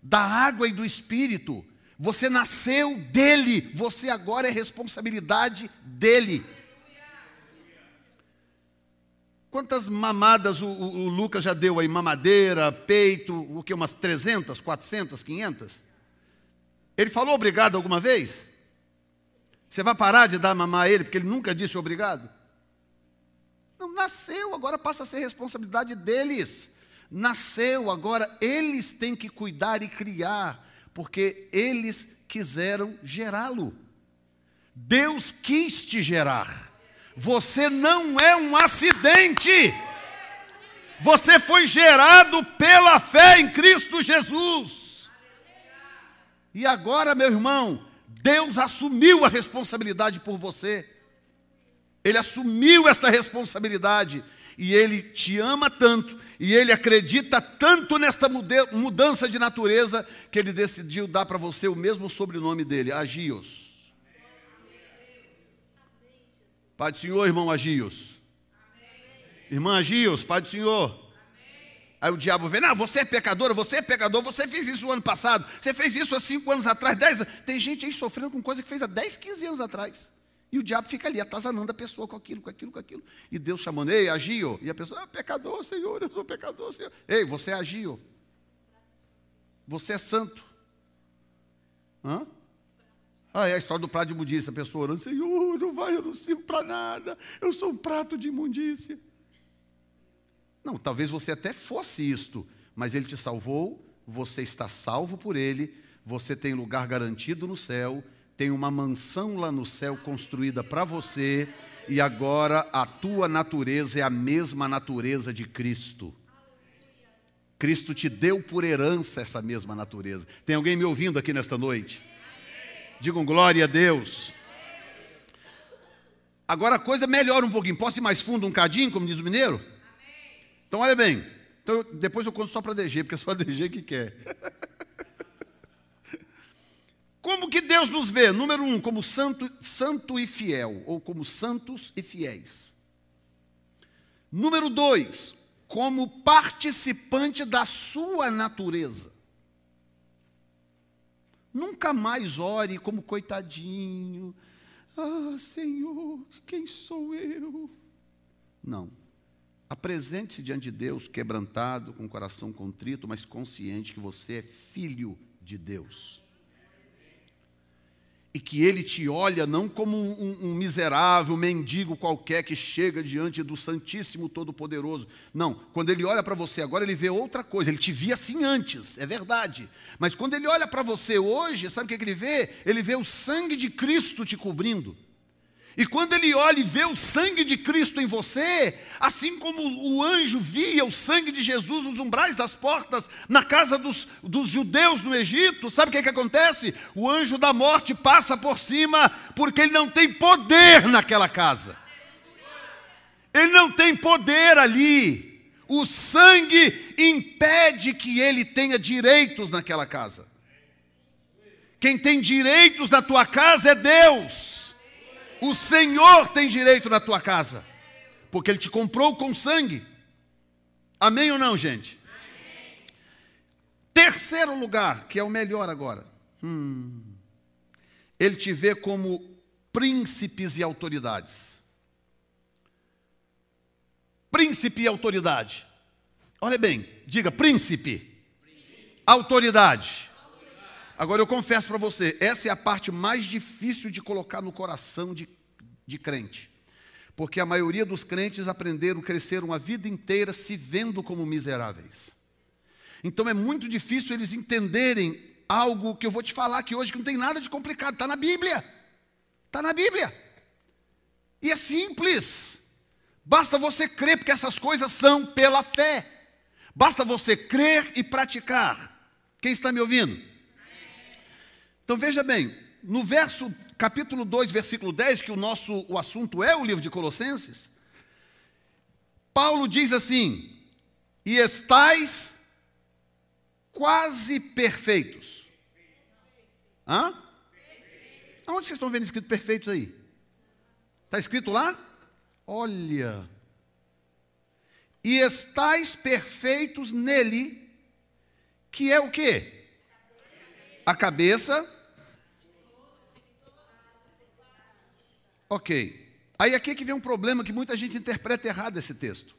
da água e do espírito, você nasceu dele, você agora é responsabilidade dele. Quantas mamadas o, o, o, Lucas já deu aí? Mamadeira, peito, o que? Umas 300, 400, 500? Ele falou obrigado alguma vez? Você vai parar de dar mamar a ele porque ele nunca disse obrigado? Não, nasceu, agora passa a ser responsabilidade deles. Nasceu, agora eles têm que cuidar e criar, porque eles quiseram gerá-lo. Deus quis te gerar. Você não é um acidente. Você foi gerado pela fé em Cristo Jesus. E agora, meu irmão, Deus assumiu a responsabilidade por você. Ele assumiu esta responsabilidade. E Ele te ama tanto, e Ele acredita tanto nesta mudança de natureza, que Ele decidiu dar para você o mesmo sobrenome dele, Agios. Pai do Senhor, irmão Agios. Irmã Agios, Pai do Senhor. Aí o diabo vem, não, você é pecadora, você é pecador, você fez isso no ano passado, você fez isso há cinco anos atrás, dez Tem gente aí sofrendo com coisa que fez há 10, 15 anos atrás. E o diabo fica ali, atazanando a pessoa com aquilo, com aquilo, com aquilo. E Deus chamando, ei, agio. E a pessoa, ah, pecador, Senhor, eu sou pecador, Senhor. Ei, você é agio. Você é santo. Hã? Ah, é a história do prato de imundícia, a pessoa orando, Senhor, não vai, eu não sirvo para nada, eu sou um prato de imundícia. Não, talvez você até fosse isto, mas Ele te salvou, você está salvo por Ele, você tem lugar garantido no céu, tem uma mansão lá no céu construída para você, e agora a tua natureza é a mesma natureza de Cristo. Cristo te deu por herança essa mesma natureza. Tem alguém me ouvindo aqui nesta noite? Digam glória a Deus. Agora a coisa melhora um pouquinho. Posso ir mais fundo um cadinho, como diz o mineiro? Então olha bem. Então, depois eu conto só para DG, porque é só a DG que quer. Como que Deus nos vê? Número um, como santo, santo e fiel, ou como santos e fiéis. Número dois, como participante da sua natureza. Nunca mais ore como coitadinho. Ah, Senhor, quem sou eu? Não. Apresente-se diante de Deus, quebrantado, com o coração contrito, mas consciente que você é filho de Deus e que ele te olha não como um, um, miserável mendigo qualquer que chega diante do Santíssimo Todo-Poderoso. Não, quando ele olha para você agora, ele vê outra coisa. Ele te via assim antes, é verdade. Mas quando ele olha para você hoje, sabe o que, que ele vê? Ele vê o sangue de Cristo te cobrindo. E quando ele olha e vê o sangue de Cristo em você, assim como o anjo via o sangue de Jesus nos umbrais das portas na casa dos, dos judeus no Egito, sabe o que, que acontece? O anjo da morte passa por cima, porque ele não tem poder naquela casa. Ele não tem poder ali. o sangue impede que ele tenha direitos naquela casa. Quem tem direitos na tua casa é Deus. O Senhor tem direito na tua casa, porque Ele te comprou com sangue. Amém ou não, gente? Amém. Terceiro lugar, que é o melhor agora. Hum, ele te vê como príncipes e autoridades príncipe e autoridade. Olha bem, diga príncipe, príncipe. Autoridade. Agora eu confesso para você, essa é a parte mais difícil de colocar no coração de, de crente. Porque a maioria dos crentes aprenderam, cresceram a vida inteira se vendo como miseráveis. Então é muito difícil eles entenderem algo que eu vou te falar aqui hoje que não tem nada de complicado, está na Bíblia. Está na Bíblia. E é simples. Basta você crer, porque essas coisas são pela fé. Basta você crer e praticar. Quem está me ouvindo? Então veja bem, no verso capítulo 2, versículo 10, que o nosso o assunto é o livro de Colossenses, Paulo diz assim: "E estais quase perfeitos". Hã? Aonde vocês estão vendo escrito perfeitos aí? Está escrito lá? Olha, e estais perfeitos nele, que é o que? A cabeça. Ok. Aí aqui é que vem um problema que muita gente interpreta errado esse texto.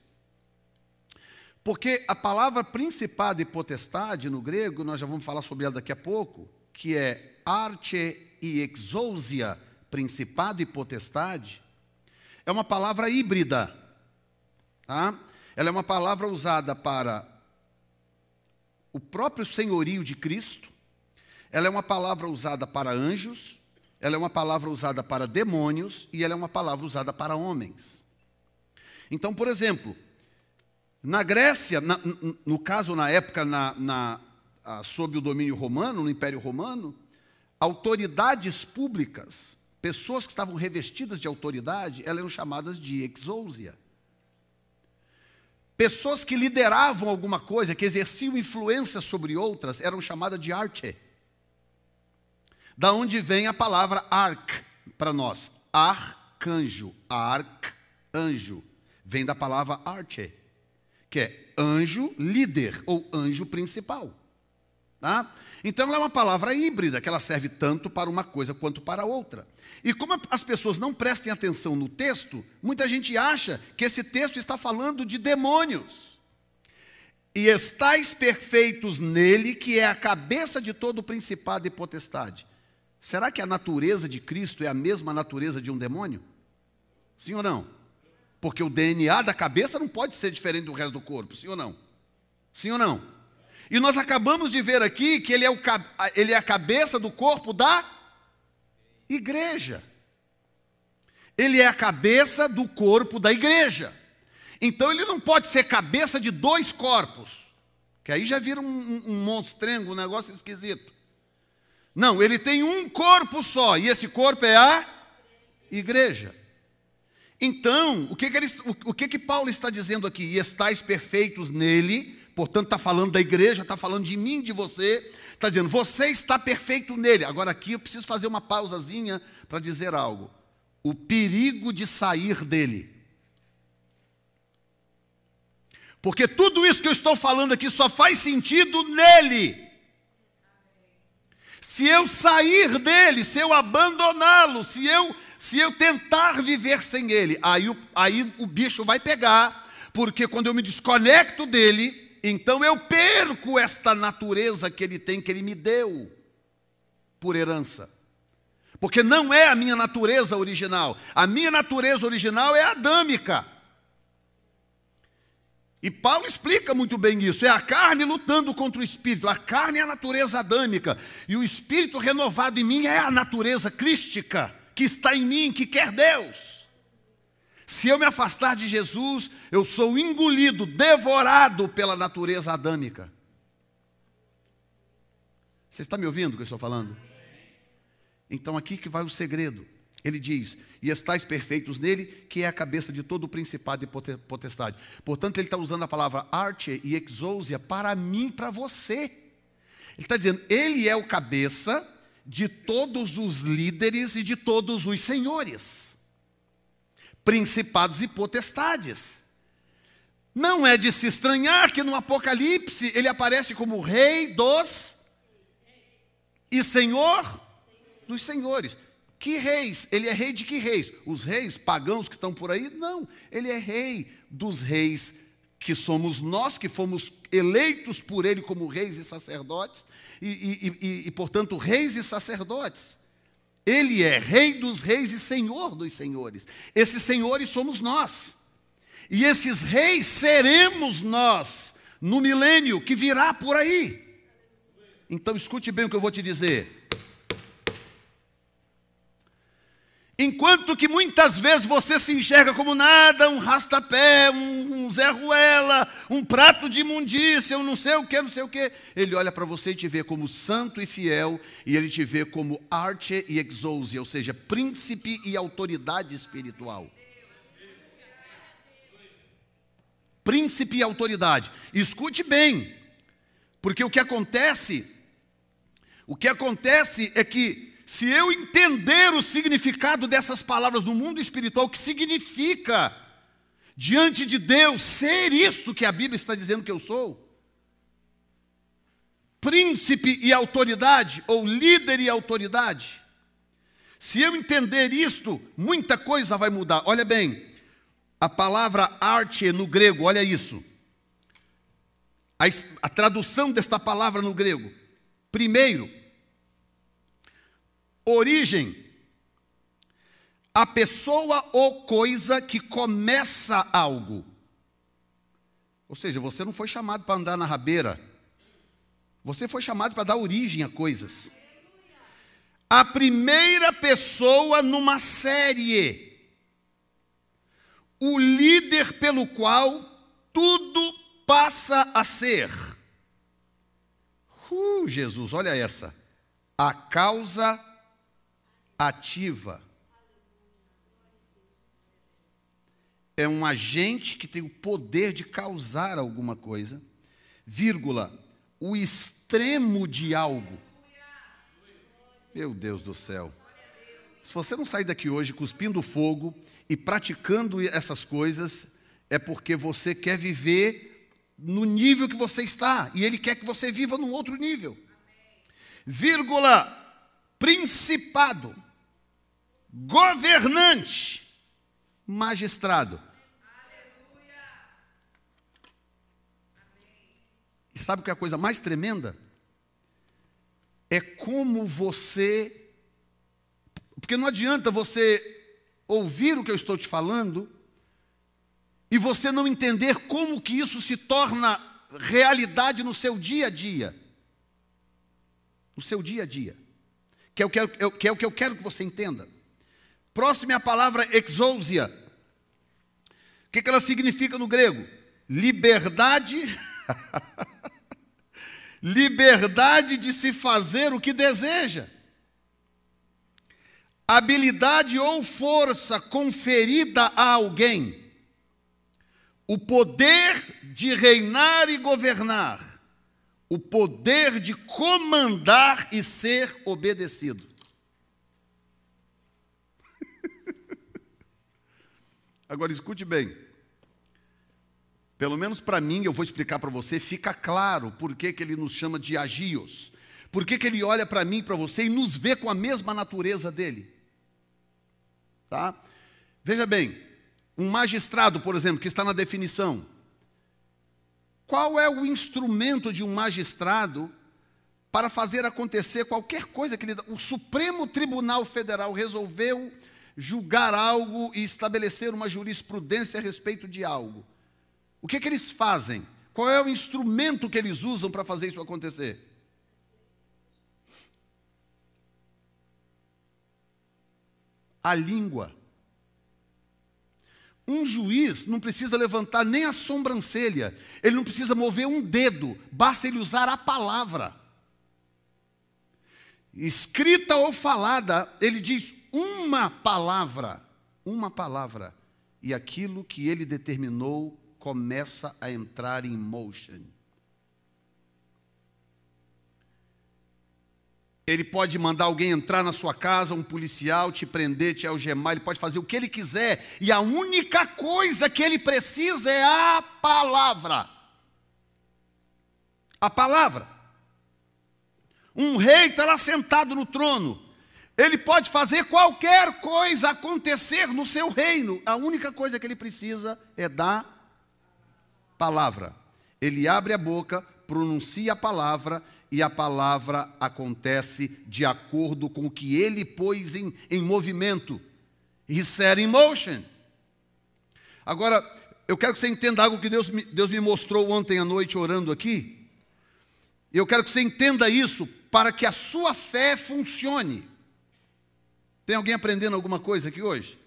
Porque a palavra principado e potestade no grego, nós já vamos falar sobre ela daqui a pouco, que é arte e exousia, principado e potestade, é uma palavra híbrida. Tá? Ela é uma palavra usada para o próprio senhorio de Cristo, ela é uma palavra usada para anjos, ela é uma palavra usada para demônios e ela é uma palavra usada para homens. Então, por exemplo, na Grécia, na, no caso, na época, na, na, sob o domínio romano, no Império Romano, autoridades públicas pessoas que estavam revestidas de autoridade, elas eram chamadas de exousia. Pessoas que lideravam alguma coisa, que exerciam influência sobre outras, eram chamadas de arte. Da onde vem a palavra arc para nós? Arcanjo, arcanjo. Vem da palavra arte, que é anjo líder ou anjo principal. Tá? Então ela é uma palavra híbrida, que ela serve tanto para uma coisa quanto para outra. E como as pessoas não prestem atenção no texto, muita gente acha que esse texto está falando de demônios. E estáis perfeitos nele, que é a cabeça de todo principado e potestade. Será que a natureza de Cristo é a mesma natureza de um demônio? Sim ou não? Porque o DNA da cabeça não pode ser diferente do resto do corpo, sim ou não? Sim ou não? E nós acabamos de ver aqui que ele é, o, ele é a cabeça do corpo da igreja. Ele é a cabeça do corpo da igreja. Então ele não pode ser cabeça de dois corpos, que aí já vira um, um, um monstrengo, um negócio esquisito. Não, ele tem um corpo só, e esse corpo é a igreja. Então, o que, que, ele, o, o que, que Paulo está dizendo aqui? E estáis perfeitos nele, portanto, está falando da igreja, está falando de mim, de você, está dizendo, você está perfeito nele. Agora aqui eu preciso fazer uma pausazinha para dizer algo. O perigo de sair dele. Porque tudo isso que eu estou falando aqui só faz sentido nele. Se eu sair dele, se eu abandoná-lo, se eu, se eu tentar viver sem ele, aí o, aí o bicho vai pegar, porque quando eu me desconecto dele, então eu perco esta natureza que ele tem, que ele me deu por herança. Porque não é a minha natureza original. A minha natureza original é adâmica. E Paulo explica muito bem isso. É a carne lutando contra o espírito. A carne é a natureza adâmica. E o espírito renovado em mim é a natureza crística que está em mim, que quer Deus. Se eu me afastar de Jesus, eu sou engolido, devorado pela natureza adâmica. Você está me ouvindo o que eu estou falando? Então aqui que vai o segredo. Ele diz: E estáis perfeitos nele, que é a cabeça de todo o principado e potestade. Portanto, ele está usando a palavra arte e exousia para mim para você. Ele está dizendo: Ele é o cabeça de todos os líderes e de todos os senhores, principados e potestades. Não é de se estranhar que no Apocalipse ele aparece como Rei dos e Senhor dos Senhores. Que reis? Ele é rei de que reis? Os reis pagãos que estão por aí? Não, ele é rei dos reis que somos nós, que fomos eleitos por ele como reis e sacerdotes, e, e, e, e, portanto, reis e sacerdotes. Ele é rei dos reis e senhor dos senhores. Esses senhores somos nós. E esses reis seremos nós no milênio que virá por aí. Então escute bem o que eu vou te dizer. Enquanto que muitas vezes você se enxerga como nada, um rastapé, um, um Zé Ruela, um prato de imundícia, um não sei o que, não sei o que. Ele olha para você e te vê como santo e fiel, e ele te vê como arte e exousia, ou seja, príncipe e autoridade espiritual. Príncipe e autoridade. Escute bem, porque o que acontece, o que acontece é que se eu entender o significado dessas palavras no mundo espiritual, o que significa diante de Deus ser isto que a Bíblia está dizendo que eu sou, príncipe e autoridade, ou líder e autoridade, se eu entender isto, muita coisa vai mudar. Olha bem, a palavra arte no grego, olha isso. A, a tradução desta palavra no grego. Primeiro, Origem: a pessoa ou coisa que começa algo. Ou seja, você não foi chamado para andar na rabeira. Você foi chamado para dar origem a coisas. A primeira pessoa numa série. O líder pelo qual tudo passa a ser. Uh, Jesus, olha essa. A causa ativa. É um agente que tem o poder de causar alguma coisa, vírgula, o extremo de algo. Meu Deus do céu. Se você não sair daqui hoje cuspindo fogo e praticando essas coisas, é porque você quer viver no nível que você está e ele quer que você viva num outro nível. Vírgula, principado governante, magistrado. E sabe o que é a coisa mais tremenda? É como você. Porque não adianta você ouvir o que eu estou te falando e você não entender como que isso se torna realidade no seu dia a dia. No seu dia a dia. Que é o que, eu, que, é o que eu quero que você entenda. Próxima é a palavra exousia. O que, que ela significa no grego? Liberdade. liberdade de se fazer o que deseja. Habilidade ou força conferida a alguém. O poder de reinar e governar. O poder de comandar e ser obedecido. Agora escute bem. Pelo menos para mim, eu vou explicar para você, fica claro por que, que ele nos chama de agios. Por que, que ele olha para mim e para você e nos vê com a mesma natureza dele. Tá? Veja bem, um magistrado, por exemplo, que está na definição. Qual é o instrumento de um magistrado para fazer acontecer qualquer coisa que ele. O Supremo Tribunal Federal resolveu julgar algo e estabelecer uma jurisprudência a respeito de algo. O que, é que eles fazem? Qual é o instrumento que eles usam para fazer isso acontecer? A língua. Um juiz não precisa levantar nem a sobrancelha, ele não precisa mover um dedo, basta ele usar a palavra. Escrita ou falada, ele diz uma palavra, uma palavra, e aquilo que ele determinou começa a entrar em motion. Ele pode mandar alguém entrar na sua casa, um policial, te prender, te algemar, ele pode fazer o que ele quiser, e a única coisa que ele precisa é a palavra. A palavra. Um rei está lá sentado no trono, ele pode fazer qualquer coisa acontecer no seu reino, a única coisa que ele precisa é da palavra. Ele abre a boca, pronuncia a palavra e a palavra acontece de acordo com o que ele pôs em, em movimento. He set in motion. Agora, eu quero que você entenda algo que Deus, Deus me mostrou ontem à noite orando aqui. Eu quero que você entenda isso para que a sua fé funcione. Tem alguém aprendendo alguma coisa aqui hoje?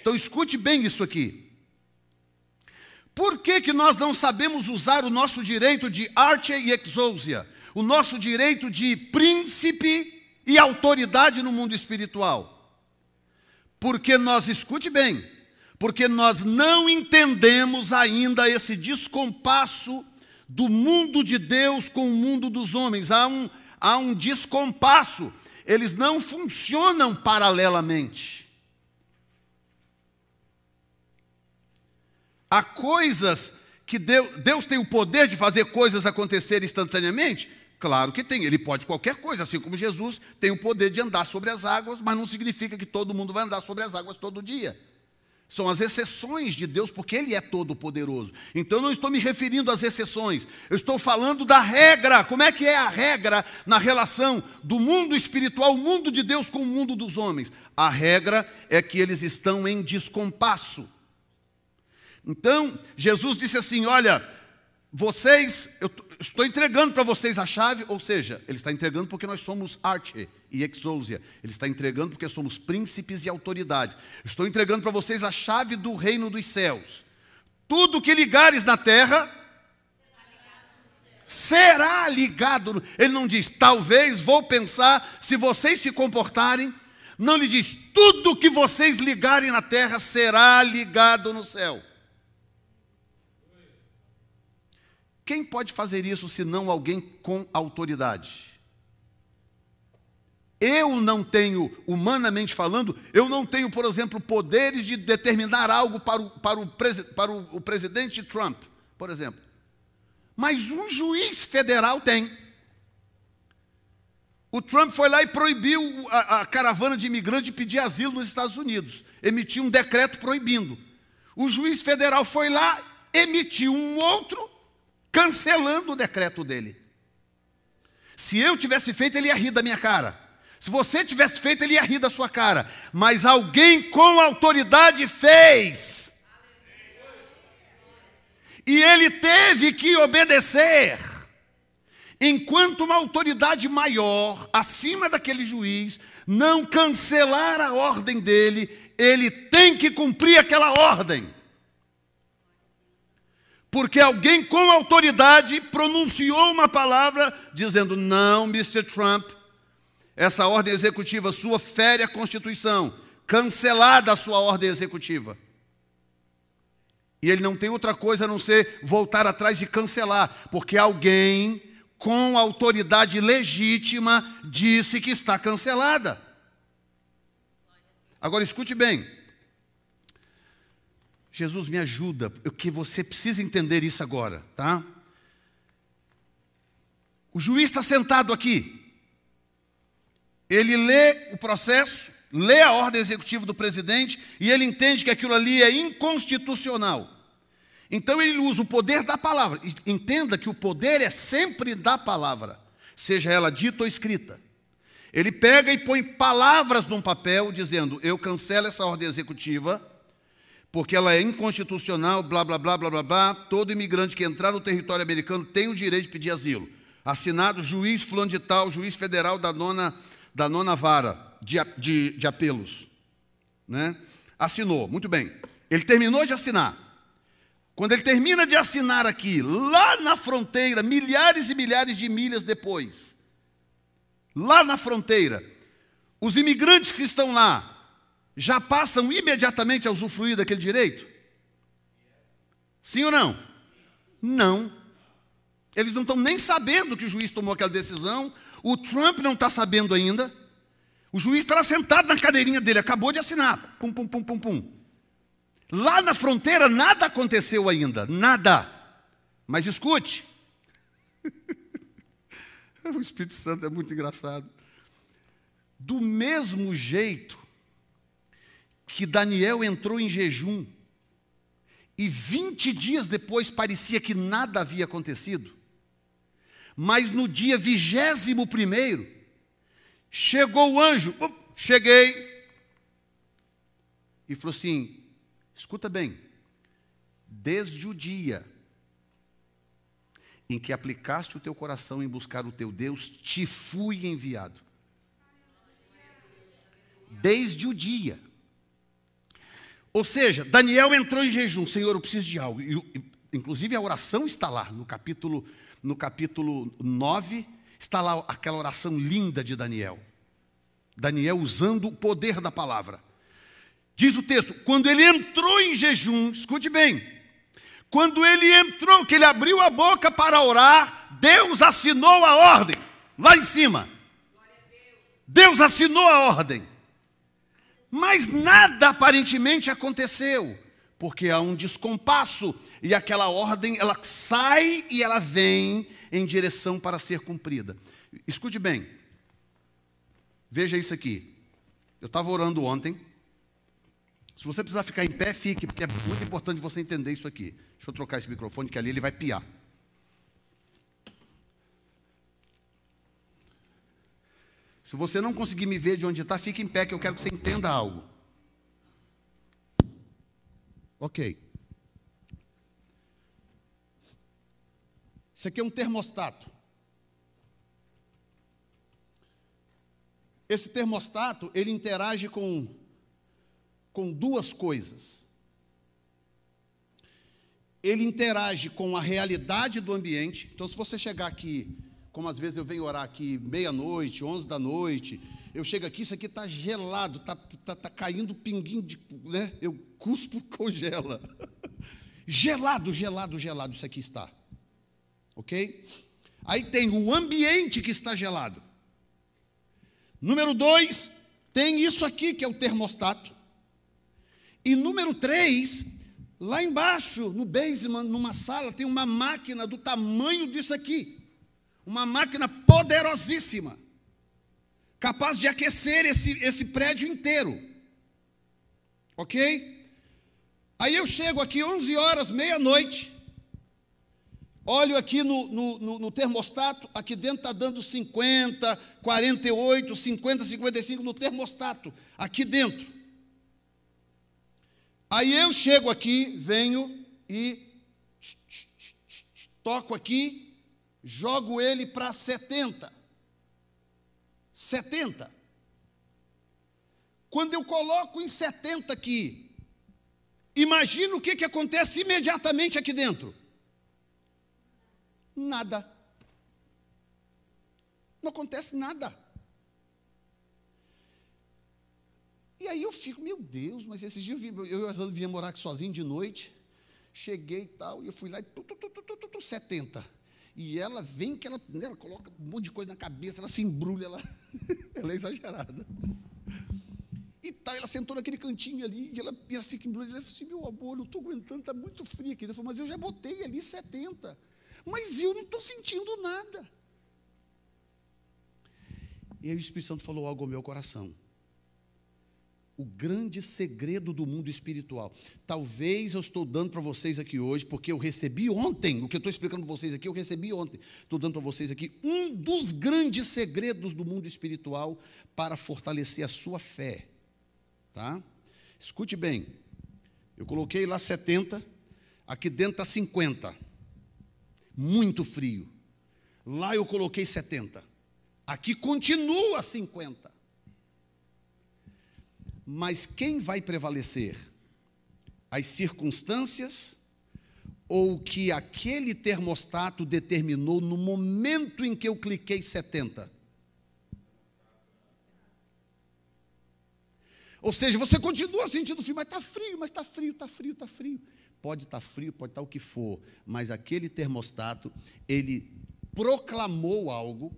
Então escute bem isso aqui. Por que, que nós não sabemos usar o nosso direito de arte e exousia? o nosso direito de príncipe e autoridade no mundo espiritual. Porque nós, escute bem, porque nós não entendemos ainda esse descompasso do mundo de Deus com o mundo dos homens. Há um, há um descompasso, eles não funcionam paralelamente. Há coisas que Deus, Deus tem o poder de fazer coisas acontecer instantaneamente, Claro que tem, ele pode qualquer coisa, assim como Jesus tem o poder de andar sobre as águas, mas não significa que todo mundo vai andar sobre as águas todo dia. São as exceções de Deus, porque Ele é todo-poderoso. Então eu não estou me referindo às exceções, eu estou falando da regra. Como é que é a regra na relação do mundo espiritual, o mundo de Deus com o mundo dos homens? A regra é que eles estão em descompasso. Então, Jesus disse assim: Olha, vocês, eu estou entregando para vocês a chave, ou seja, ele está entregando porque nós somos arte e exousia. Ele está entregando porque somos príncipes e autoridades. Estou entregando para vocês a chave do reino dos céus. Tudo que ligares na terra será ligado. Ele não diz, talvez vou pensar se vocês se comportarem. Não lhe diz, tudo que vocês ligarem na terra será ligado no céu. Quem pode fazer isso senão alguém com autoridade? Eu não tenho, humanamente falando, eu não tenho, por exemplo, poderes de determinar algo para o, para o, para o, o presidente Trump, por exemplo. Mas um juiz federal tem. O Trump foi lá e proibiu a, a caravana de imigrantes de pedir asilo nos Estados Unidos. Emitiu um decreto proibindo. O juiz federal foi lá, emitiu um outro cancelando o decreto dele. Se eu tivesse feito, ele ia rir da minha cara. Se você tivesse feito, ele ia rir da sua cara. Mas alguém com autoridade fez. E ele teve que obedecer. Enquanto uma autoridade maior, acima daquele juiz, não cancelar a ordem dele, ele tem que cumprir aquela ordem porque alguém com autoridade pronunciou uma palavra dizendo: não, Mr. Trump, essa ordem executiva sua fere a Constituição, cancelada a sua ordem executiva. E ele não tem outra coisa a não ser voltar atrás e cancelar, porque alguém com autoridade legítima disse que está cancelada. Agora escute bem, Jesus me ajuda, que você precisa entender isso agora, tá? O juiz está sentado aqui. Ele lê o processo, lê a ordem executiva do presidente e ele entende que aquilo ali é inconstitucional. Então ele usa o poder da palavra. Entenda que o poder é sempre da palavra, seja ela dita ou escrita. Ele pega e põe palavras num papel dizendo: Eu cancelo essa ordem executiva porque ela é inconstitucional, blá, blá, blá, blá, blá, blá. Todo imigrante que entrar no território americano tem o direito de pedir asilo. Assinado juiz fulano de tal, juiz federal da nona, da nona vara de, de, de apelos. Né? Assinou, muito bem. Ele terminou de assinar. Quando ele termina de assinar aqui, lá na fronteira, milhares e milhares de milhas depois, lá na fronteira, os imigrantes que estão lá, já passam imediatamente a usufruir daquele direito? Sim ou não? Não. Eles não estão nem sabendo que o juiz tomou aquela decisão, o Trump não está sabendo ainda. O juiz está lá sentado na cadeirinha dele, acabou de assinar. Pum, pum, pum, pum, pum. Lá na fronteira nada aconteceu ainda, nada. Mas escute. o Espírito Santo é muito engraçado. Do mesmo jeito que Daniel entrou em jejum e 20 dias depois parecia que nada havia acontecido, mas no dia vigésimo primeiro, chegou o anjo, cheguei, e falou assim: escuta bem, desde o dia em que aplicaste o teu coração em buscar o teu Deus, te fui enviado. Desde o dia. Ou seja, Daniel entrou em jejum, Senhor, eu preciso de algo. E, inclusive a oração está lá, no capítulo, no capítulo 9, está lá aquela oração linda de Daniel. Daniel usando o poder da palavra. Diz o texto: quando ele entrou em jejum, escute bem, quando ele entrou, que ele abriu a boca para orar, Deus assinou a ordem, lá em cima. Deus assinou a ordem. Mas nada aparentemente aconteceu, porque há um descompasso e aquela ordem ela sai e ela vem em direção para ser cumprida. Escute bem, veja isso aqui. Eu estava orando ontem. Se você precisar ficar em pé, fique, porque é muito importante você entender isso aqui. Deixa eu trocar esse microfone, que ali ele vai piar. Se você não conseguir me ver de onde está, fique em pé, que eu quero que você entenda algo. Ok. Isso aqui é um termostato. Esse termostato, ele interage com, com duas coisas. Ele interage com a realidade do ambiente. Então, se você chegar aqui como às vezes eu venho orar aqui meia-noite, onze da noite, eu chego aqui, isso aqui está gelado, está tá, tá caindo pinguinho de. Né? Eu cuspo, congela. gelado, gelado, gelado, isso aqui está. Ok? Aí tem o ambiente que está gelado. Número dois, tem isso aqui que é o termostato. E número três, lá embaixo, no basement, numa sala, tem uma máquina do tamanho disso aqui. Uma máquina poderosíssima, capaz de aquecer esse, esse prédio inteiro. Ok? Aí eu chego aqui 11 horas, meia-noite, olho aqui no, no, no, no termostato, aqui dentro está dando 50, 48, 50, 55 no termostato, aqui dentro. Aí eu chego aqui, venho e toco aqui, jogo ele para 70. 70. Quando eu coloco em 70 aqui, imagina o que, que acontece imediatamente aqui dentro. Nada. Não acontece nada. E aí eu fico, meu Deus, mas esses dias eu, eu, vinha morar aqui sozinho de noite, cheguei e tal, e eu fui lá e tu, tu, tu, tu, tu, tu, 70. E ela vem que ela, né, ela coloca um monte de coisa na cabeça, ela se embrulha, ela, ela é exagerada. E tal, ela sentou naquele cantinho ali, e ela, e ela fica embrulhada. Ela falou assim: meu amor, eu estou aguentando, está muito frio aqui. Ela falou, mas eu já botei ali 70. Mas eu não estou sentindo nada. E aí o Espírito Santo falou algo ao meu coração o grande segredo do mundo espiritual. Talvez eu estou dando para vocês aqui hoje, porque eu recebi ontem, o que eu estou explicando para vocês aqui, eu recebi ontem. Estou dando para vocês aqui um dos grandes segredos do mundo espiritual para fortalecer a sua fé. Tá? Escute bem. Eu coloquei lá 70, aqui dentro está 50. Muito frio. Lá eu coloquei 70. Aqui continua 50. Mas quem vai prevalecer? As circunstâncias ou que aquele termostato determinou no momento em que eu cliquei 70? Ou seja, você continua sentindo frio, mas está frio, mas está frio, está frio, está frio. Pode estar tá frio, pode estar tá o que for, mas aquele termostato, ele proclamou algo,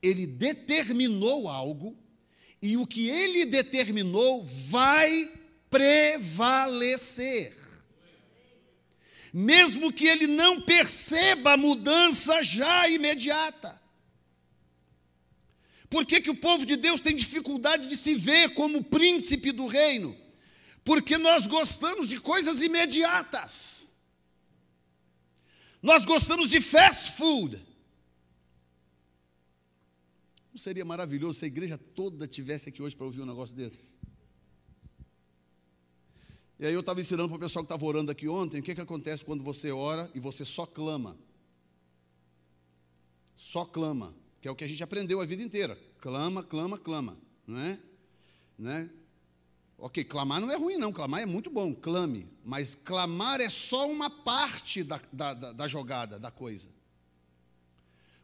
ele determinou algo, e o que ele determinou vai prevalecer. Mesmo que ele não perceba a mudança já imediata. Por que, que o povo de Deus tem dificuldade de se ver como príncipe do reino? Porque nós gostamos de coisas imediatas. Nós gostamos de fast food. Não seria maravilhoso se a igreja toda tivesse aqui hoje para ouvir um negócio desse? E aí eu estava ensinando para o pessoal que estava orando aqui ontem, o que, que acontece quando você ora e você só clama. Só clama, que é o que a gente aprendeu a vida inteira. Clama, clama, clama, não é? Né? Ok, clamar não é ruim, não. Clamar é muito bom, clame. Mas clamar é só uma parte da, da, da jogada, da coisa.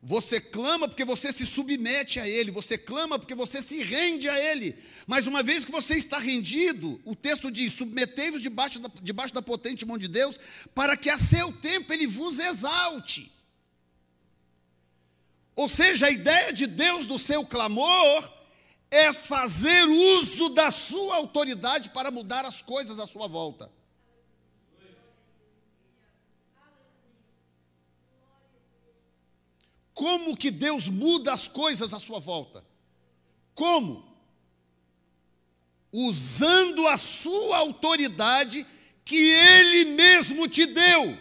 Você clama porque você se submete a Ele, você clama porque você se rende a Ele. Mas uma vez que você está rendido, o texto diz: submetei-vos debaixo da, debaixo da potente mão de Deus, para que a seu tempo Ele vos exalte. Ou seja, a ideia de Deus do seu clamor é fazer uso da sua autoridade para mudar as coisas à sua volta. Como que Deus muda as coisas à sua volta? Como? Usando a sua autoridade que Ele mesmo te deu.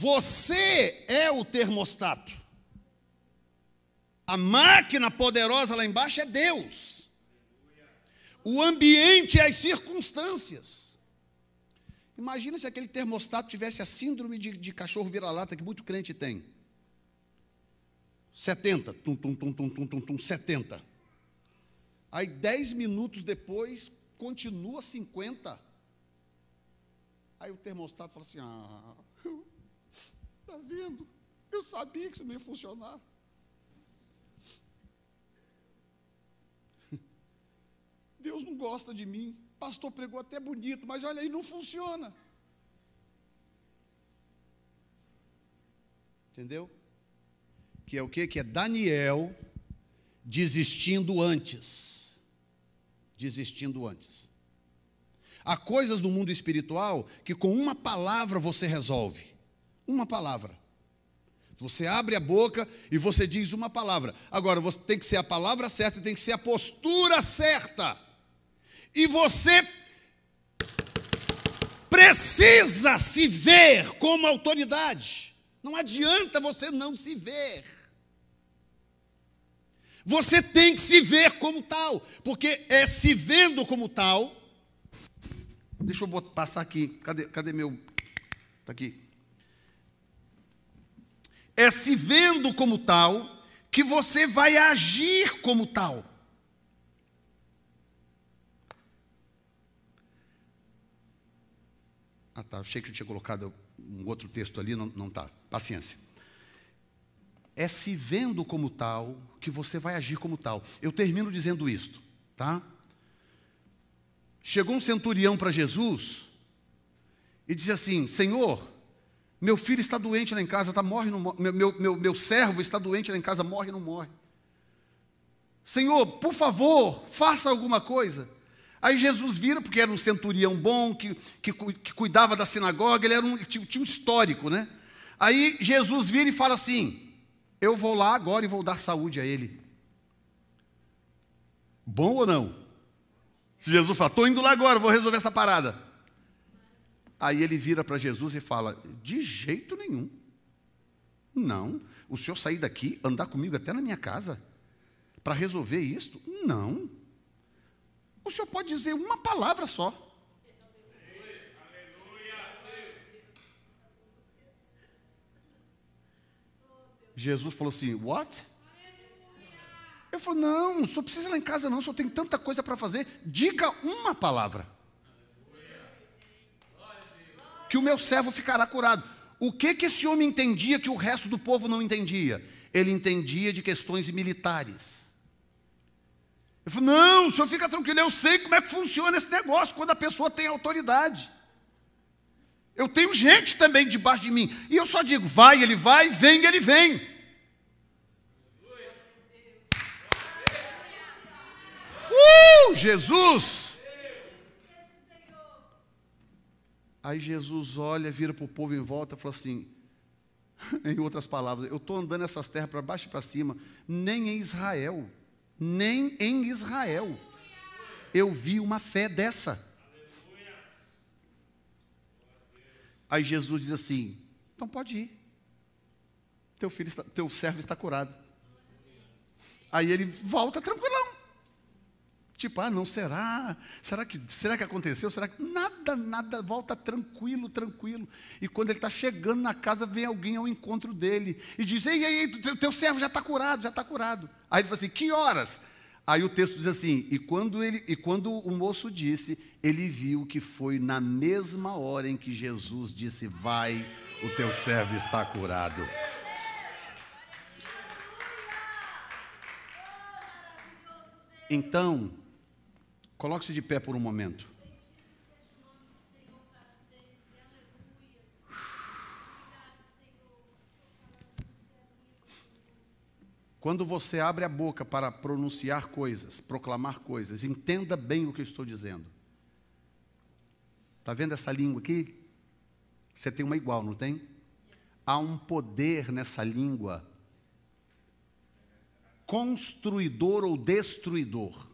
Você é o termostato. A máquina poderosa lá embaixo é Deus. O ambiente é as circunstâncias. Imagina se aquele termostato tivesse a síndrome de, de cachorro vira-lata que muito crente tem. 70, tum, tum, tum, tum, tum, tum, tum, 70. Aí, 10 minutos depois, continua 50. Aí o termostato fala assim: Ah, está vendo? Eu sabia que isso não ia funcionar. Deus não gosta de mim. Pastor pregou até bonito, mas olha aí, não funciona. Entendeu? Que é o que? Que é Daniel desistindo antes. Desistindo antes. Há coisas no mundo espiritual que com uma palavra você resolve. Uma palavra. Você abre a boca e você diz uma palavra. Agora, você tem que ser a palavra certa, tem que ser a postura certa. E você precisa se ver como autoridade. Não adianta você não se ver. Você tem que se ver como tal, porque é se vendo como tal. Deixa eu passar aqui. Cadê, cadê meu? Está aqui. É se vendo como tal que você vai agir como tal. Ah, tá. Achei que eu tinha colocado um outro texto ali, não está. Paciência. É se vendo como tal que você vai agir como tal. Eu termino dizendo isto, tá? Chegou um centurião para Jesus e disse assim: Senhor, meu filho está doente lá em casa, tá, morre, não morre. Meu, meu, meu, servo está doente lá em casa, morre, não morre. Senhor, por favor, faça alguma coisa. Aí Jesus vira, porque era um centurião bom, que, que, que cuidava da sinagoga, ele era um, tinha, tinha um histórico, né? Aí Jesus vira e fala assim: Eu vou lá agora e vou dar saúde a ele. Bom ou não? Jesus fala: Estou indo lá agora, vou resolver essa parada. Aí ele vira para Jesus e fala: De jeito nenhum. Não. O senhor sair daqui, andar comigo até na minha casa, para resolver isto? Não. O senhor pode dizer uma palavra só. Jesus falou assim: What? Eu falei: Não, o senhor precisa ir lá em casa, não, o senhor tem tanta coisa para fazer. Diga uma palavra. Que o meu servo ficará curado. O que, que esse homem entendia que o resto do povo não entendia? Ele entendia de questões militares. Ele falou: Não, o senhor fica tranquilo, eu sei como é que funciona esse negócio quando a pessoa tem autoridade. Eu tenho gente também debaixo de mim. E eu só digo: vai, ele vai, vem, ele vem. Uh, Jesus! Aí Jesus olha, vira para o povo em volta e fala assim: em outras palavras, eu estou andando essas terras para baixo e para cima, nem em Israel nem em Israel eu vi uma fé dessa. Aí Jesus diz assim: então pode ir. Teu filho, está, teu servo está curado. Aí ele volta tranquilão. Tipo, ah, não será? Será que, será que aconteceu? Será que nada, nada, volta tranquilo, tranquilo. E quando ele está chegando na casa, vem alguém ao encontro dele e diz: Ei, ei, teu, teu servo já está curado, já está curado. Aí ele fala assim: Que horas? Aí o texto diz assim: e quando, ele, e quando o moço disse, ele viu que foi na mesma hora em que Jesus disse: Vai, o teu servo está curado. Então, Coloque-se de pé por um momento. Quando você abre a boca para pronunciar coisas, proclamar coisas, entenda bem o que eu estou dizendo. Está vendo essa língua aqui? Você tem uma igual, não tem? Há um poder nessa língua construidor ou destruidor.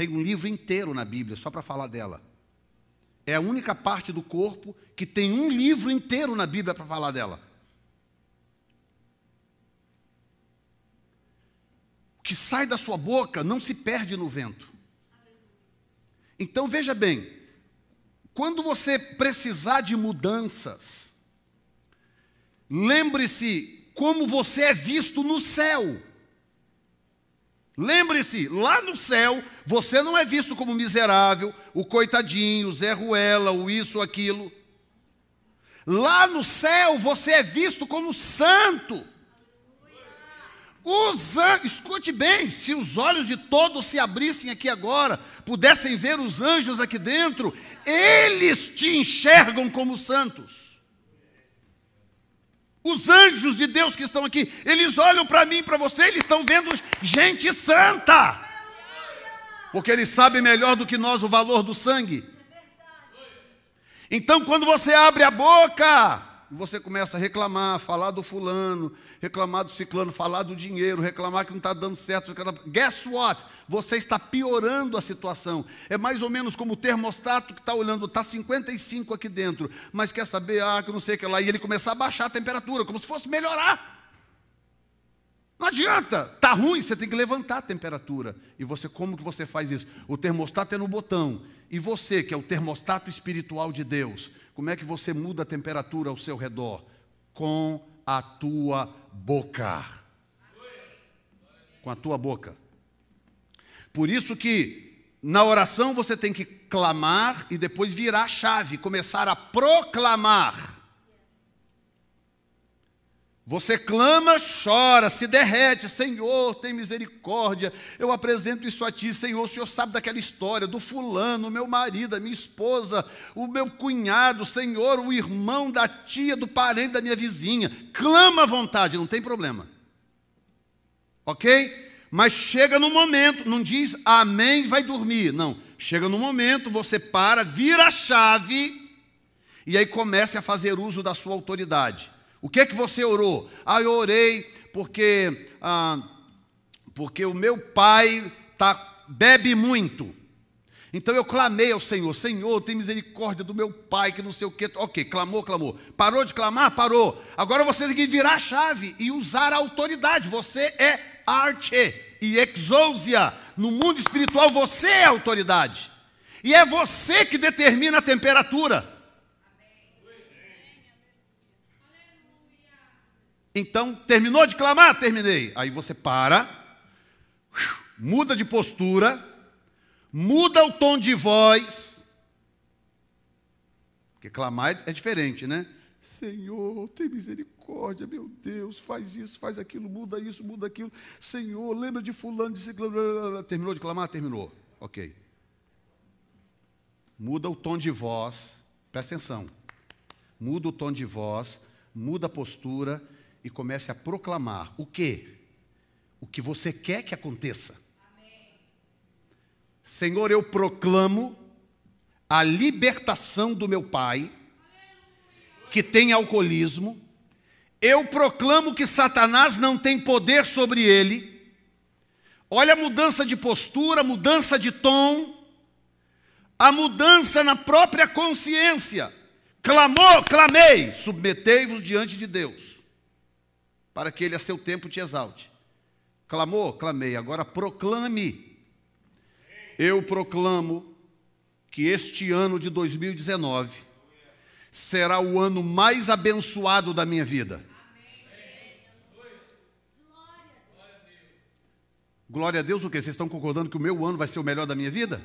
Tem um livro inteiro na Bíblia só para falar dela. É a única parte do corpo que tem um livro inteiro na Bíblia para falar dela. O que sai da sua boca não se perde no vento. Então veja bem, quando você precisar de mudanças, lembre-se como você é visto no céu. Lembre-se, lá no céu, você não é visto como miserável, o coitadinho, o Zé Ruela, o isso, aquilo. Lá no céu, você é visto como santo. Os escute bem, se os olhos de todos se abrissem aqui agora, pudessem ver os anjos aqui dentro, eles te enxergam como santos. Os anjos de Deus que estão aqui, eles olham para mim para você, eles estão vendo gente santa. Porque eles sabem melhor do que nós o valor do sangue. Então, quando você abre a boca, você começa a reclamar, falar do fulano, reclamar do ciclano, falar do dinheiro, reclamar que não está dando certo. Guess what? Você está piorando a situação. É mais ou menos como o termostato que está olhando, está 55 aqui dentro, mas quer saber, ah, que não sei o que lá, e ele começar a baixar a temperatura, como se fosse melhorar. Não adianta, tá ruim, você tem que levantar a temperatura. E você, como que você faz isso? O termostato é no botão. E você, que é o termostato espiritual de Deus, como é que você muda a temperatura ao seu redor? Com a tua boca. Com a tua boca. Por isso que na oração você tem que clamar e depois virar a chave, começar a proclamar. Você clama, chora, se derrete, Senhor, tem misericórdia. Eu apresento isso a Ti, Senhor. O Senhor sabe daquela história do fulano, meu marido, a minha esposa, o meu cunhado, Senhor, o irmão da tia, do parente da minha vizinha. Clama à vontade, não tem problema. Ok? Mas chega no momento, não diz amém, vai dormir. Não. Chega no momento, você para, vira a chave e aí comece a fazer uso da sua autoridade. O que é que você orou? Ah, eu orei porque, ah, porque o meu pai tá, bebe muito. Então eu clamei ao Senhor, Senhor, tem misericórdia do meu pai, que não sei o quê. Ok, clamou, clamou. Parou de clamar? Parou. Agora você tem que virar a chave e usar a autoridade. Você é arte e exousia. No mundo espiritual você é autoridade. E é você que determina a temperatura. Então, terminou de clamar? Terminei. Aí você para, muda de postura, muda o tom de voz. Porque clamar é diferente, né? Senhor, tem misericórdia, meu Deus, faz isso, faz aquilo, muda isso, muda aquilo. Senhor, lembra de fulano, de ciclano. Terminou de clamar? Terminou. Ok. Muda o tom de voz, presta atenção. Muda o tom de voz, muda a postura e comece a proclamar o quê? O que você quer que aconteça. Amém. Senhor, eu proclamo a libertação do meu pai que tem alcoolismo, eu proclamo que Satanás não tem poder sobre ele. Olha a mudança de postura, mudança de tom, a mudança na própria consciência. Clamou, clamei, submetei-vos diante de Deus, para que ele a seu tempo te exalte. Clamou, clamei, agora proclame. Eu proclamo que este ano de 2019 será o ano mais abençoado da minha vida. Glória a Deus, o que? Vocês estão concordando que o meu ano vai ser o melhor da minha vida?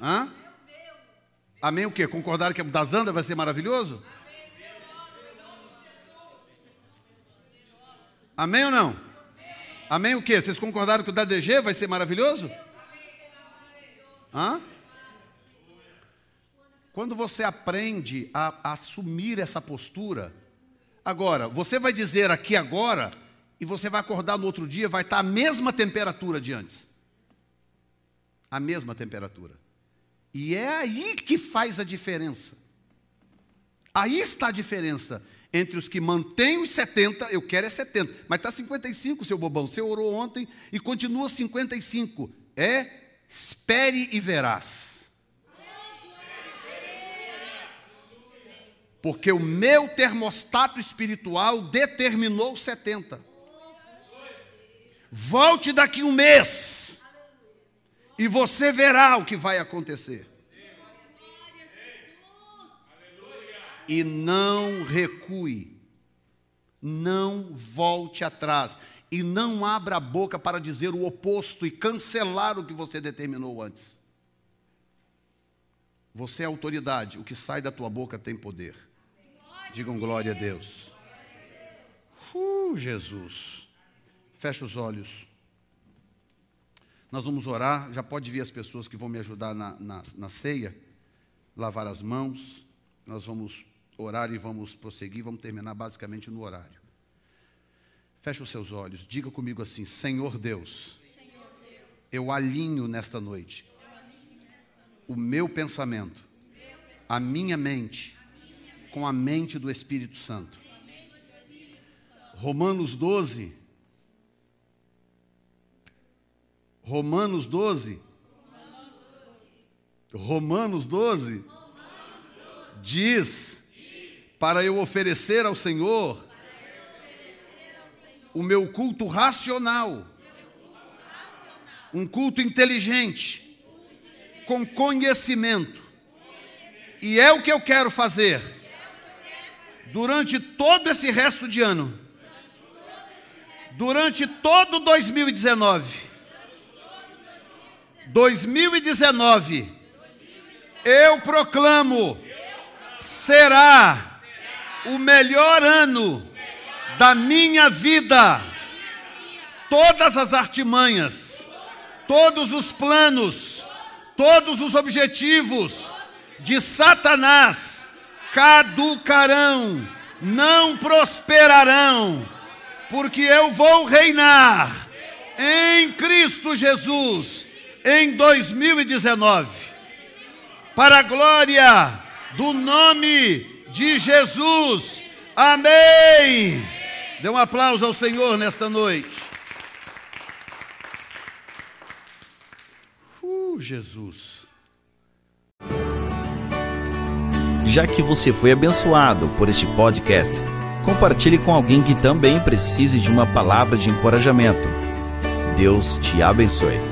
Hã? Amém o quê? Concordaram que o da Zanda vai ser maravilhoso? Amém ou não? Amém o quê? Vocês concordaram que o da DG vai ser maravilhoso? Hã? Quando você aprende a, a assumir essa postura, agora, você vai dizer aqui agora, e você vai acordar no outro dia, vai estar a mesma temperatura de antes. A mesma temperatura. E é aí que faz a diferença. Aí está a diferença entre os que mantêm os 70, eu quero é 70, mas está 55, seu bobão. Você orou ontem e continua 55. É espere e verás. Porque o meu termostato espiritual determinou 70. Volte daqui um mês e você verá o que vai acontecer. E não recue, não volte atrás e não abra a boca para dizer o oposto e cancelar o que você determinou antes. Você é autoridade, o que sai da tua boca tem poder. Digam glória a Deus. Uh, Jesus. Fecha os olhos. Nós vamos orar. Já pode vir as pessoas que vão me ajudar na, na, na ceia, lavar as mãos. Nós vamos orar e vamos prosseguir. Vamos terminar basicamente no horário. Feche os seus olhos. Diga comigo assim: Senhor Deus, eu alinho nesta noite o meu pensamento, a minha mente com a mente do Espírito Santo. Romanos 12. Romanos 12. Romanos 12 diz: Para eu oferecer ao Senhor o meu culto racional, um culto inteligente, com conhecimento. E é o que eu quero fazer. Durante todo esse resto de ano, durante todo 2019, 2019, eu proclamo, será o melhor ano da minha vida. Todas as artimanhas, todos os planos, todos os objetivos de Satanás caducarão, não prosperarão, porque eu vou reinar em Cristo Jesus em 2019, para a glória do nome de Jesus. Amém. Dê um aplauso ao Senhor nesta noite. Uh, Jesus. Já que você foi abençoado por este podcast, compartilhe com alguém que também precise de uma palavra de encorajamento. Deus te abençoe.